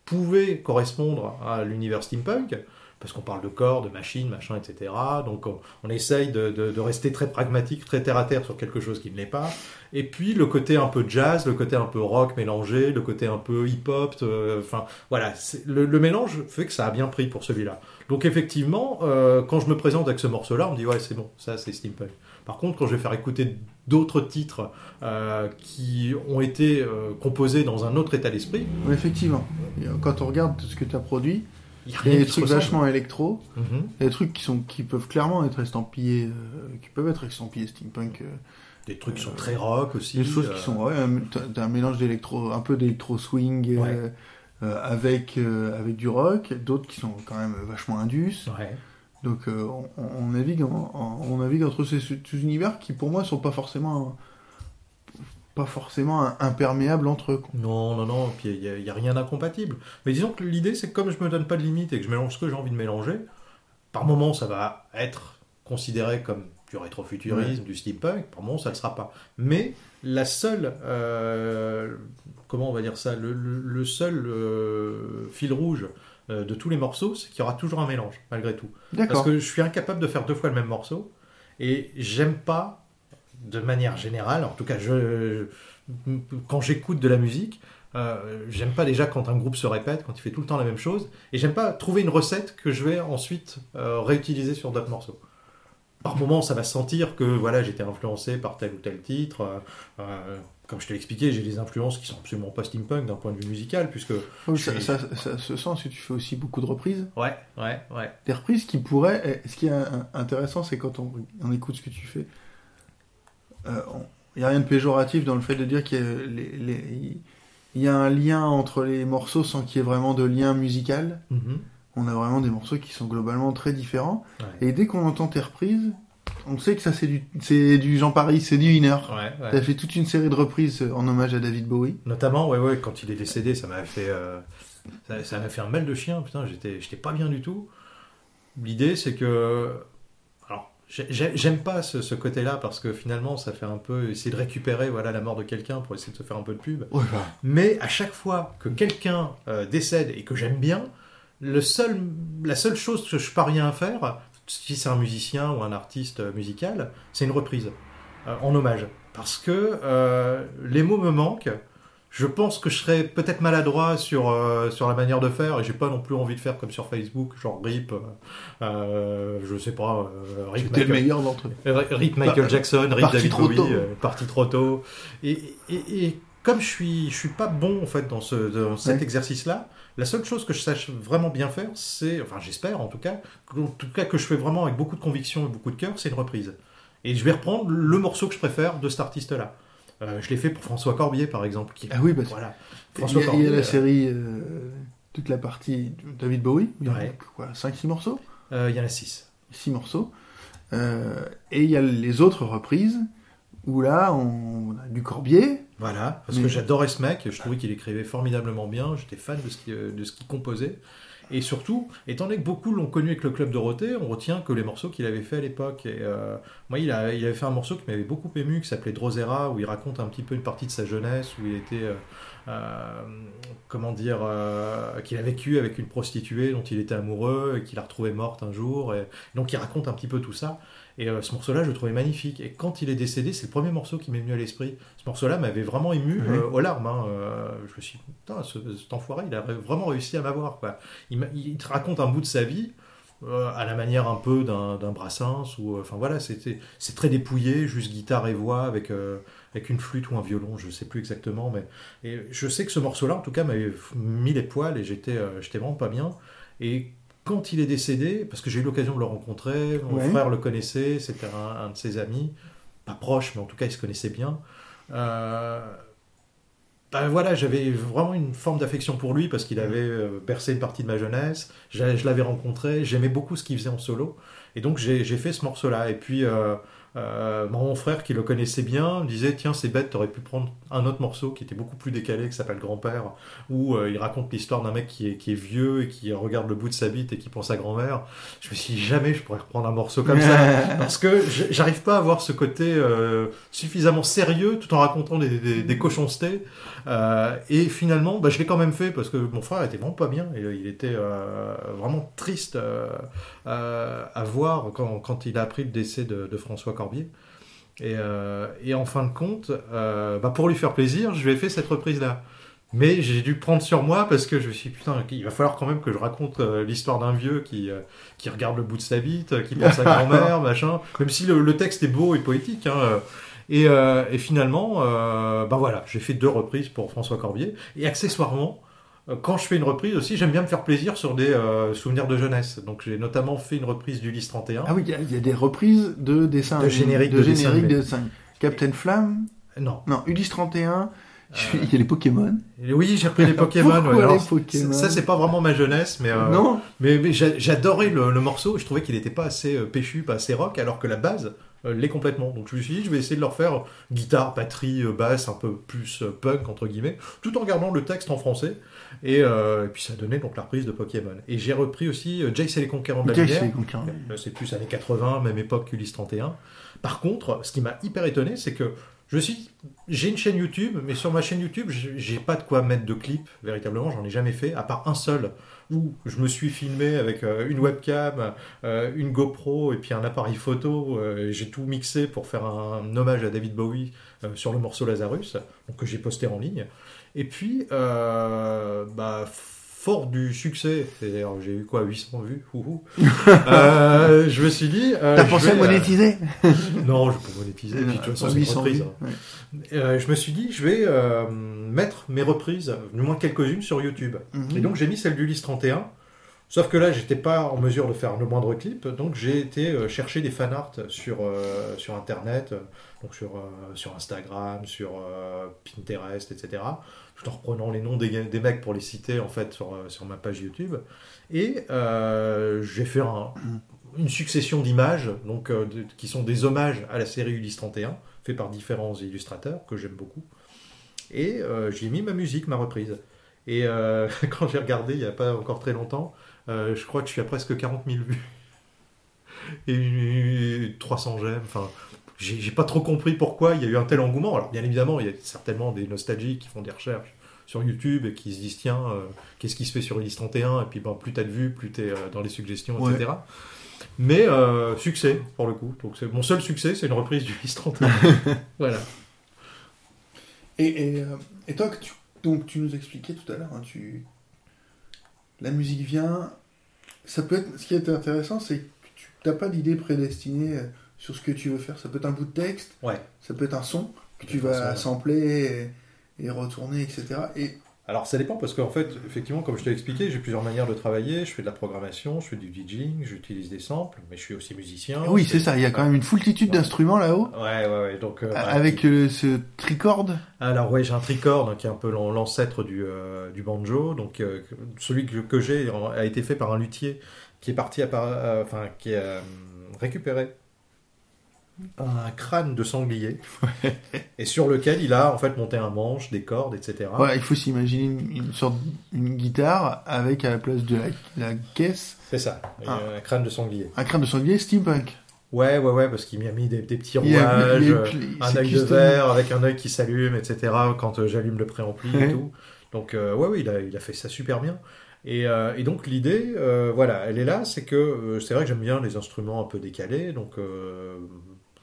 pouvait correspondre à l'univers steampunk. Parce qu'on parle de corps, de machines, machin, etc. Donc on, essaye de, rester très pragmatique, très terre à terre sur quelque chose qui ne l'est pas. Et puis le côté un peu jazz, le côté un peu rock mélangé, le côté un peu hip-hop, euh, enfin voilà, le, mélange fait que ça a bien pris pour celui-là. Donc effectivement, euh, quand je me présente avec ce morceau-là, on me dit ouais c'est bon, ça c'est steampunk. Par contre, quand je vais faire écouter d'autres titres euh, qui ont été composés dans un autre état d'esprit, effectivement. Quand on regarde tout ce que tu as produit, il y a des trucs vachement électro, Mhm. il y a des trucs qui, sont, qui peuvent clairement être estampillés, euh, qui peuvent être estampillés steampunk. euh, Des trucs qui sont très rock aussi. des choses euh, qui sont, ouais, un, un mélange d'électro, un peu d'électro swing euh, Ouais. euh, avec, euh, avec du rock, d'autres qui sont quand même vachement indus. Ouais. Donc euh, on, on- on navigue en- en- on navigue entre ces, ces univers qui pour moi sont pas forcément pas forcément imperméables entre eux. Non, non, non, puis il n'y a, il y a rien d'incompatible. Mais disons que l'idée, c'est que comme je me donne pas de limite et que je mélange ce que j'ai envie de mélanger, par moment, ça va être considéré comme du rétrofuturisme, du steampunk, par moment, ça ne le sera pas. Mais la seule, euh, comment on va dire ça, le, seul euh, fil rouge euh, de tous les morceaux, c'est qu'il y aura toujours un mélange, malgré tout. Parce que je suis incapable de faire deux fois le même morceau. Et j'aime pas, de manière générale, en tout cas, je, quand j'écoute de la musique, euh, j'aime pas déjà quand un groupe se répète, quand il fait tout le temps la même chose. Et j'aime pas trouver une recette que je vais ensuite euh, réutiliser sur d'autres morceaux. Par moment, ça va se sentir que voilà, j'étais influencé par tel ou tel titre. euh, comme je te l'ai expliqué, j'ai des influences qui sont absolument pas steampunk d'un point de vue musical, puisque Oui, je ça, suis- ça- ça se sent si tu fais aussi beaucoup de reprises. ouais, ouais, ouais. Des reprises qui pourraient. eh, Ce qui est intéressant, c'est quand on, on écoute ce que tu fais. Euh, Il n'y a rien de péjoratif dans le fait de dire qu'il y, a y un lien entre les morceaux sans qu'il y ait vraiment de lien musical. Mhm. On a vraiment des morceaux qui sont globalement très différents. Ouais. Et dès qu'on entend tes reprises, on sait que ça c'est du, c'est du Jean Paris, c'est du Inner. Ouais, ouais. T'as fait toute une série de reprises euh, en hommage à David Bowie. Notamment, ouais, ouais, quand il est décédé, ça m'a fait, euh, ça, m'a fait un mal de chien. Putain, j'étais, j'étais pas bien du tout. L'idée, c'est que, j'aime pas ce, ce côté-là parce que finalement, ça fait un peu essayer de récupérer, voilà, la mort de quelqu'un pour essayer de se faire un peu de pub. Ouais, Mais à chaque fois que quelqu'un euh, décède et que j'aime bien, le seul, la seule chose que je parviens à faire, si c'est un musicien ou un artiste euh, musical, c'est une reprise euh, en hommage. parce que euh, les mots me manquent. Je pense que je serais peut-être maladroit sur, euh, sur la manière de faire et j'ai pas non plus envie de faire comme sur Facebook, genre RIP, euh, euh, je sais pas, euh, RIP C'était le Michael, meilleur d'entre eux. RIP Michael Bah, Jackson, RIP David trop Bowie, tôt. euh, parti trop tôt. Et, et, et comme je suis, je suis pas bon en fait dans, ce, dans cet Ouais. exercice-là, la seule chose que je sache vraiment bien faire, c'est, enfin j'espère en tout cas, en tout cas que je fais vraiment avec beaucoup de conviction et beaucoup de cœur, c'est une reprise. Et je vais reprendre le morceau que je préfère de cet artiste-là. Euh, je l'ai fait pour François Corbier par exemple. Qui, Ah oui, parce voilà. Il y, François a, il y a Corbier, la euh, série, euh, toute la partie David Bowie, il y a Ouais. quoi, 5-6 morceaux il y en a six. 6 morceaux. Et il y a les autres reprises, où là, on, on a du Corbier, Voilà, parce Mais- que j'adorais ce mec, je trouvais qu'il écrivait formidablement bien, j'étais fan de ce qu'il de ce qu'il composait. Et surtout, étant donné que beaucoup l'ont connu avec le Club Dorothée, on retient que les morceaux qu'il avait fait à l'époque. Euh, moi, il, avait fait un morceau qui m'avait beaucoup ému, qui s'appelait Drosera, où il raconte un petit peu une partie de sa jeunesse, où il était, euh, euh, comment dire, qu'il a vécu avec une prostituée dont il était amoureux, et qu'il a retrouvée morte un jour. Et donc, il raconte un petit peu tout ça. Et euh, ce morceau-là, je le trouvais magnifique. Et quand il est décédé, c'est le premier morceau qui m'est venu à l'esprit. Ce morceau-là m'avait vraiment ému Oui. euh, aux larmes. hein. Euh, je me suis dit, putain, ce, cet enfoiré, il a vraiment réussi à m'avoir. quoi. Il, te raconte un bout de sa vie. à la manière un peu d'un Brassens ou enfin voilà c'était c'est très dépouillé juste guitare et voix avec avec une flûte ou un violon je sais plus exactement mais et je sais que ce morceau là en tout cas m'avait mis les poils et j'étais j'étais vraiment pas bien et quand il est décédé, parce que j'ai eu l'occasion de le rencontrer, mon Ouais. frère le connaissait, c'était un, un de ses amis, pas proche, mais en tout cas il se connaissait bien. Euh, ben voilà, j'avais vraiment une forme d'affection pour lui parce qu'il avait euh, bercé une partie de ma jeunesse. Je, je l'avais rencontré, j'aimais beaucoup ce qu'il faisait en solo, et donc j'ai j'ai fait ce morceau-là. Et puis euh, euh, mon frère qui le connaissait bien me disait tiens c'est bête, t'aurais pu prendre un autre morceau qui était beaucoup plus décalé, qui s'appelle Grand-père, où euh, il raconte l'histoire d'un mec qui est, qui est vieux et qui regarde le bout de sa bite et qui pense à grand-mère. Je me suis dit jamais je pourrais reprendre un morceau comme ça. Parce que j'arrive pas à avoir ce côté euh, suffisamment sérieux tout en racontant des, des, des cochoncetés. Et finalement, bah, je l'ai quand même fait parce que mon frère était vraiment pas bien. Et, il était vraiment triste à voir quand, quand il a appris le décès de, de François Corbier. Et, euh, et en fin de compte, euh, bah, pour lui faire plaisir, je lui ai fait cette reprise-là. Mais j'ai dû prendre sur moi parce que je me suis dit, putain, il va falloir quand même que je raconte euh, l'histoire d'un vieux qui, qui regarde le bout de sa bite, qui pense à grand-mère, machin. Même si le, le texte est beau et poétique. hein, et, et finalement, bah voilà, j'ai fait deux reprises pour François Corbier. Et accessoirement, quand je fais une reprise aussi, j'aime bien me faire plaisir sur des euh, souvenirs de jeunesse. Donc j'ai notamment fait une reprise d'Ulysse 31. Ah oui, il y a- il y, a des reprises de dessins. De génériques de, animés. de dessins. Captain Flamme, Non. non, Ulysse 31, je suis- Euh, il y a les Pokémon. Oui, j'ai repris les Pokémon. Ouais, alors, les Pokémon Ça, c'est pas vraiment ma jeunesse, mais, euh, non mais, mais j'a- j'adorais le, le morceau. Je trouvais qu'il n'était pas assez euh, péchu, pas assez rock, alors que la base euh, l'est complètement. Donc je me suis dit, je vais essayer de leur faire guitare, batterie, euh, basse, un peu plus euh, punk, entre guillemets, tout en gardant le texte en français. Et, euh, et puis ça donnait donc la reprise de Pokémon. Et j'ai repris aussi euh, Jace et les Conquérants de la Lumière. c'est. Euh, plus années 80, même époque qu'Ulysse 31. Par contre, ce qui m'a hyper étonné, c'est que je suis, j'ai une chaîne YouTube, mais sur ma chaîne YouTube, j'ai j'ai pas de quoi mettre de clips, véritablement, j'en ai jamais fait, à part un seul, où je me suis filmé avec euh, une webcam, euh, une GoPro et puis un appareil photo. euh, j'ai tout mixé pour faire un, hommage à David Bowie sur le morceau Lazarus, donc que j'ai posté en ligne. Et puis, bah, fort du succès, c'est-à-dire j'ai eu quoi, 800 vues? Euh, je me suis dit. euh, T'as pensé à euh, monétiser? Non, je peux monétiser. puis, de toute façon, c'est une 800 reprise. vues, ouais. Euh, je me suis dit, je vais euh, mettre mes reprises, du moins quelques-unes, sur YouTube. Mhm. Et donc, j'ai mis celle d'Ulysse 31. Sauf que là, j'étais pas en mesure de faire le moindre clip, donc j'ai été chercher des fanarts sur, euh, sur Internet, donc sur, euh, sur Instagram, sur euh, Pinterest, etc. En reprenant les noms des, mecs pour les citer en fait sur, euh, ma page YouTube. Et euh, j'ai fait un- une succession d'images, donc euh, qui sont des hommages à la série Ulysse 31, fait par différents illustrateurs que j'aime beaucoup. Et j'ai mis ma musique, ma reprise. Et quand j'ai regardé il n'y a pas encore très longtemps, je crois que je suis à presque 40 000 vues. Et une- 300 j'aime. Enfin, j'ai pas trop compris pourquoi il y a eu un tel engouement. Alors, bien évidemment, il y a certainement des nostalgiques qui font des recherches sur YouTube et qui se disent tiens, euh, qu'est-ce qui se fait sur Ulysse 31 Et puis, ben, plus t'as de vues, plus t'es euh, dans les suggestions, Ouais. etc. Mais euh, succès, pour le coup. Donc, c'est- mon seul succès, c'est une reprise d'Ulysse 31. voilà. Et, et, et toi, tu, donc tu nous expliquais tout à l'heure, hein, tu... la musique vient. Ça peut être... Ce qui est intéressant, c'est que tu n'as pas d'idée prédestinée sur ce que tu veux faire. Ça peut être un bout de texte, Ouais. ça peut être un son que tu vas sampler et, et retourner, etc. Et Alors ça dépend parce qu'en fait, effectivement, comme je t'ai expliqué, j'ai plusieurs manières de travailler. Je fais de la programmation, je fais du DJing, j'utilise des samples, mais je suis aussi musicien. oui, c'est ça, il y a quand même une foultitude Ouais. d'instruments là-haut. Ouais, ouais, ouais. Donc, euh, bah, Avec euh, ce tricord. Alors ouais, j'ai un tricord donc, qui est un peu l'an- l'ancêtre du, euh, du banjo. Donc celui que, que j'ai a été fait par un luthier qui est parti à enfin qui euh, récupéré un crâne de sanglier et sur lequel il a en fait monté un manche, des cordes, etc. Il faut s'imaginer une, une sorte une guitare avec à la place de la, la caisse C'est ça, Ah. un crâne de sanglier. un crâne de sanglier steampunk. Ouais, ouais, ouais, parce qu'il m'y a mis des, des petits rouages, euh, un œil de verre avec un œil qui s'allume, etc. quand euh, j'allume le préampli et Ouais. tout. Donc, euh, ouais, ouais, il a, il a fait ça super bien. Et, euh, et donc, l'idée, euh, voilà, elle est là, c'est que euh, c'est vrai que j'aime bien les instruments un peu décalés. Donc, euh,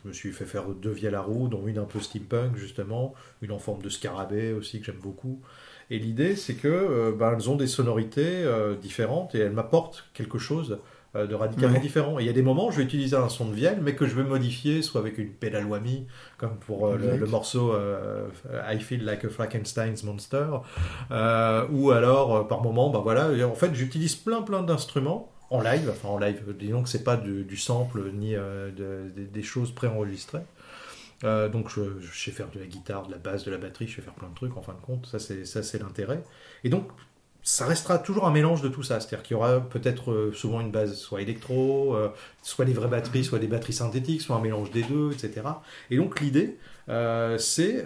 je me suis fait faire deux vielles à roue, dont une un peu steampunk, justement, une en forme de scarabée aussi, que j'aime beaucoup. Et l'idée, c'est que euh, ben, elles ont des sonorités euh, différentes et elles m'apportent quelque chose euh, de radicalement Ouais. différent. Et il y a des moments où je vais utiliser un son de vielle, mais que je vais modifier, soit avec une pédale whammy, comme pour le, le morceau I Feel Like a Frankenstein's Monster, ou alors par moment, bah voilà, en fait j'utilise plein plein d'instruments en live, enfin en live, disons que c'est pas du, sample ni euh, de- des- choses préenregistrées. Euh, donc je, sais faire de la guitare, de la basse, de la batterie, je sais faire plein de trucs en fin de compte, ça c'est l'intérêt. Et donc ça restera toujours un mélange de tout ça, c'est-à-dire qu'il y aura peut-être euh, souvent une base soit électro, euh, soit des vraies batteries, soit des batteries synthétiques, soit un mélange des deux, etc. Et donc l'idée, c'est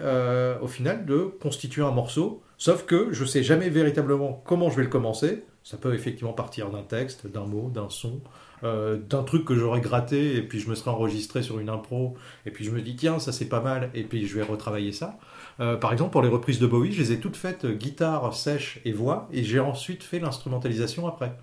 au final de constituer un morceau, sauf que je sais jamais véritablement comment je vais le commencer. Ça peut effectivement partir d'un texte, d'un mot, d'un son, euh, d'un truc que j'aurais gratté et puis je me serais enregistré sur une impro et puis je me dis tiens ça c'est pas mal et puis je vais retravailler ça. Euh, par exemple pour les reprises de Bowie, je les ai toutes faites euh, guitare, sèche et voix et j'ai ensuite fait l'instrumentalisation après.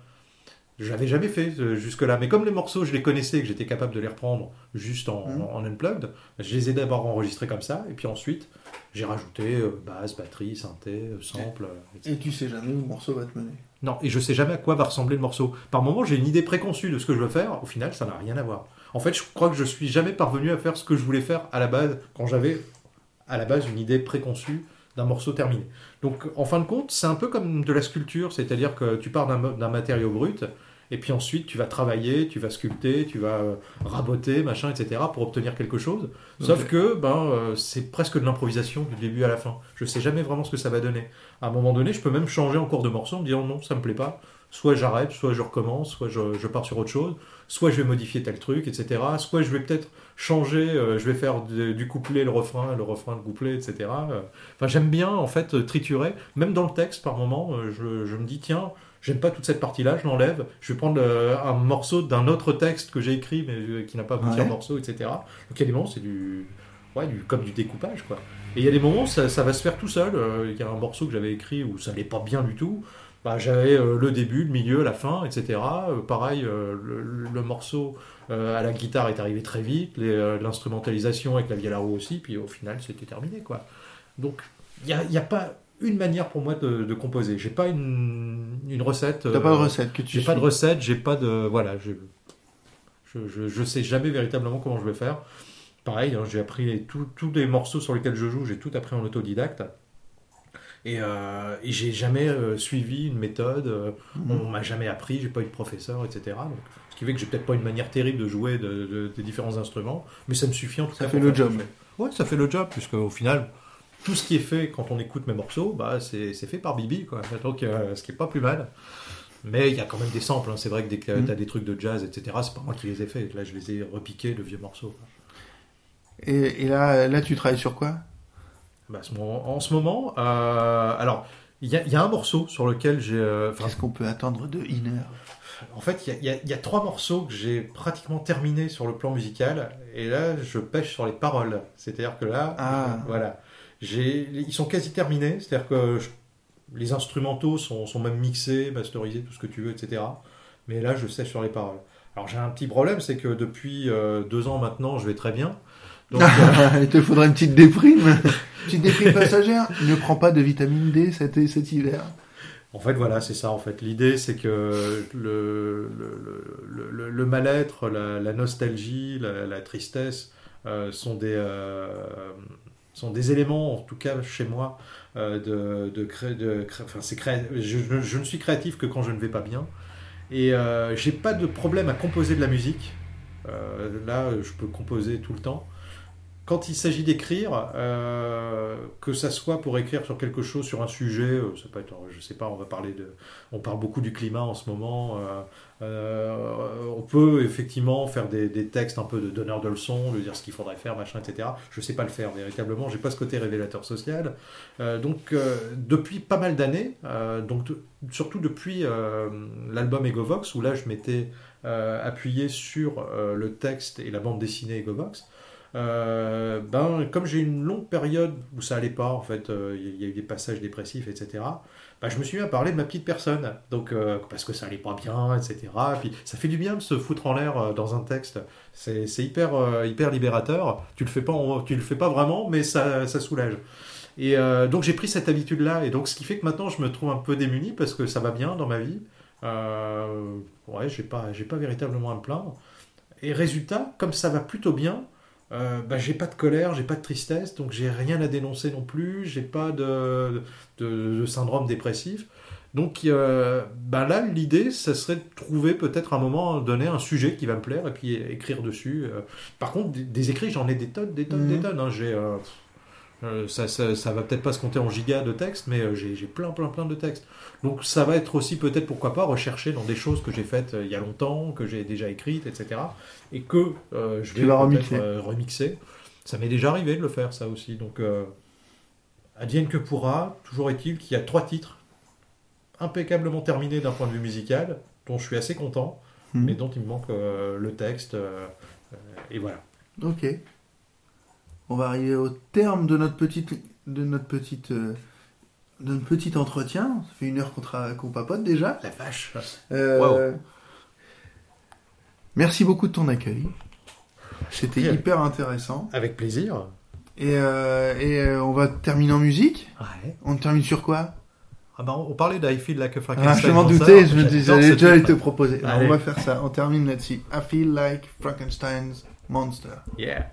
Je l'avais jamais fait euh, jusque-là, mais comme les morceaux je les connaissais et que j'étais capable de les reprendre juste en, Mhm. en unplugged, je les ai d'abord enregistrés comme ça et puis ensuite j'ai rajouté euh, basse, batterie, synthé, euh, sample, euh, etc. Et tu sais jamais où le morceau va te mener. Non, et je sais jamais à quoi va ressembler le morceau. Par moment, j'ai une idée préconçue de ce que je veux faire. Au final, ça n'a rien à voir. En fait, je crois que je suis jamais parvenu à faire ce que je voulais faire à la base, quand j'avais à la base une idée préconçue d'un morceau terminé. Donc, en fin de compte, c'est un peu comme de la sculpture, c'est-à-dire que tu pars d'un matériau brut, et puis ensuite tu vas travailler, tu vas sculpter, tu vas euh, raboter, machin, etc., pour obtenir quelque chose. Sauf que ben, euh, c'est presque de l'improvisation du début à la fin. Je sais jamais vraiment ce que ça va donner. À un moment donné, je peux même changer en cours de morceau en me disant non, ça me plaît pas. Soit j'arrête, soit je recommence, soit je, je pars sur autre chose, soit je vais modifier tel truc, etc. Soit je vais peut-être changer, euh, je vais faire du couplet le refrain, le refrain le couplet, etc. Euh, Enfin, j'aime bien en fait triturer, même dans le texte par moment. euh, je, je me dis tiens, j'aime pas toute cette partie-là, je l'enlève. Je vais prendre euh, un morceau d'un autre texte que j'ai écrit mais euh, qui n'a pas abouti Ouais. en morceau, etc. Donc il y a des moments c'est du, ouais, du comme du découpage quoi. Et il y a des moments ça, ça va se faire tout seul. Euh, Il y a un morceau que j'avais écrit où ça allait pas bien du tout. Bah, j'avais le début, le milieu, la fin, etc. Pareil, le, le morceau à la guitare est arrivé très vite, euh, l'instrumentalisation avec la vielle à roue aussi, puis au final c'était terminé quoi. Donc il n'y a, y a pas une manière pour moi de, de composer. J'ai pas une, une recette. T'as euh, pas de recette que tu J'ai pas de recette, j'ai pas de voilà, je, je je sais jamais véritablement comment je vais faire. Pareil, hein, j'ai appris tous les morceaux sur lesquels je joue, j'ai tout appris en autodidacte. Et, euh, et j'ai jamais euh, suivi une méthode, euh, Mhm. on m'a jamais appris, j'ai pas eu de professeur, etc. Donc, ce qui fait que j'ai peut-être pas une manière terrible de jouer de, de- des différents instruments, mais ça me suffit en tout Ça cas. fait pour le job. Ouais, ça fait le job, puisque au final, tout ce qui est fait quand on écoute mes morceaux, bah, c'est fait par Bibi, quoi. Donc, euh, ce qui est pas plus mal. Mais il y a quand même des samples, hein. c'est vrai que dès que Mhm. tu as des trucs de jazz, etc., c'est pas moi qui les ai faits. Là, je les ai repiqués, de vieux morceaux. quoi. Et, et là, là, tu travailles sur quoi? Bah, en ce moment, euh, alors, il y, a- il y a un morceau sur lequel j'ai. euh, Qu'est-ce qu'on peut attendre de Inner? En fait, il y a- y, y trois morceaux que j'ai pratiquement terminés sur le plan musical, et là, je pêche sur les paroles. C'est-à-dire que là, Ah. voilà, ils sont quasi terminés. C'est-à-dire que je- les instrumentaux sont, sont même mixés, masterisés, tout ce que tu veux, etc. Mais là, je sèche sur les paroles. Alors, j'ai un petit problème, c'est que depuis euh, deux ans maintenant, je vais très bien. Donc, euh, Il te faudrait une petite déprime. Petite déprime passagère, ne prends pas de vitamine D cet, cet hiver. En fait, voilà, c'est ça. En fait, l'idée, c'est que le, mal-être, la, nostalgie, la, tristesse euh, sont des euh, sont des éléments, en tout cas chez moi, euh, de, de, cré... enfin, c'est cré... je, ne suis créatif que quand je ne vais pas bien. Et j'ai pas de problème à composer de la musique. Là, je peux composer tout le temps quand il s'agit d'écrire, euh, que ça soit pour écrire sur quelque chose, sur un sujet, euh, ça peut être, je sais pas, on va parler de, on parle beaucoup du climat en ce moment. Euh, euh, on peut effectivement faire des, textes un peu de donneur de leçons, de dire ce qu'il faudrait faire, machin, etc. Je sais pas le faire véritablement, j'ai pas ce côté révélateur social. Euh, donc depuis pas mal d'années, donc surtout depuis l'album Egovox où là je m'étais appuyé sur le texte et la bande dessinée Egovox. Euh, ben, comme j'ai une longue période où ça allait pas, en fait, il euh, y, a eu des passages dépressifs, etc. Ben, je me suis mis à parler de ma petite personne, donc euh, parce que ça allait pas bien, etc. Et puis ça fait du bien de se foutre en l'air dans un texte. C'est hyper, hyper libérateur. Tu le fais pas, tu le fais pas vraiment, mais ça, ça soulage. Et donc j'ai pris cette habitude-là, et donc ce qui fait que maintenant je me trouve un peu démuni parce que ça va bien dans ma vie. ouais, j'ai pas, pas véritablement à me plaindre. Et résultat, comme ça va plutôt bien, euh, bah, j'ai pas de colère, j'ai pas de tristesse, donc j'ai rien à dénoncer non plus, j'ai pas de, de, de, syndrome dépressif. Donc euh, bah là, l'idée, ça serait de trouver peut-être un moment donné un sujet qui va me plaire et puis écrire dessus. Euh. Par contre, des, des écrits, j'en ai des tonnes, des tonnes, mmh. des tonnes. Hein. J'ai, euh, euh, ça, ça, ça, va peut-être pas se compter en gigas de texte, mais j'ai plein, plein, plein de textes. Donc ça va être aussi peut-être, pourquoi pas, rechercher dans des choses que j'ai faites il y a longtemps, que j'ai déjà écrites, etc. Et que euh, je vais remixer. Euh, remixer. Ça m'est déjà arrivé de le faire, ça aussi. Donc, euh, advienne que pourra, toujours est-il qu'il y a trois titres impeccablement terminés d'un point de vue musical, dont je suis assez content, mmh. mais dont il me manque euh, le texte. Euh, et voilà. Ok. On va arriver au terme de notre petite, de notre petite d'un petit entretien. Ça fait une heure qu'on qu papote déjà. La vache. Euh, wow. Merci beaucoup de ton accueil. C'était okay. hyper intéressant. Avec plaisir. Et, euh, et euh, on va terminer en musique. Ouais. On termine sur quoi? Ah bah on parlait d'I Feel Like a Frankenstein. Ah, je m'en doutais, je me disais, j'allais déjà te proposer. On va faire ça, on termine là-dessus. I Feel Like Frankenstein's Monster. Yeah.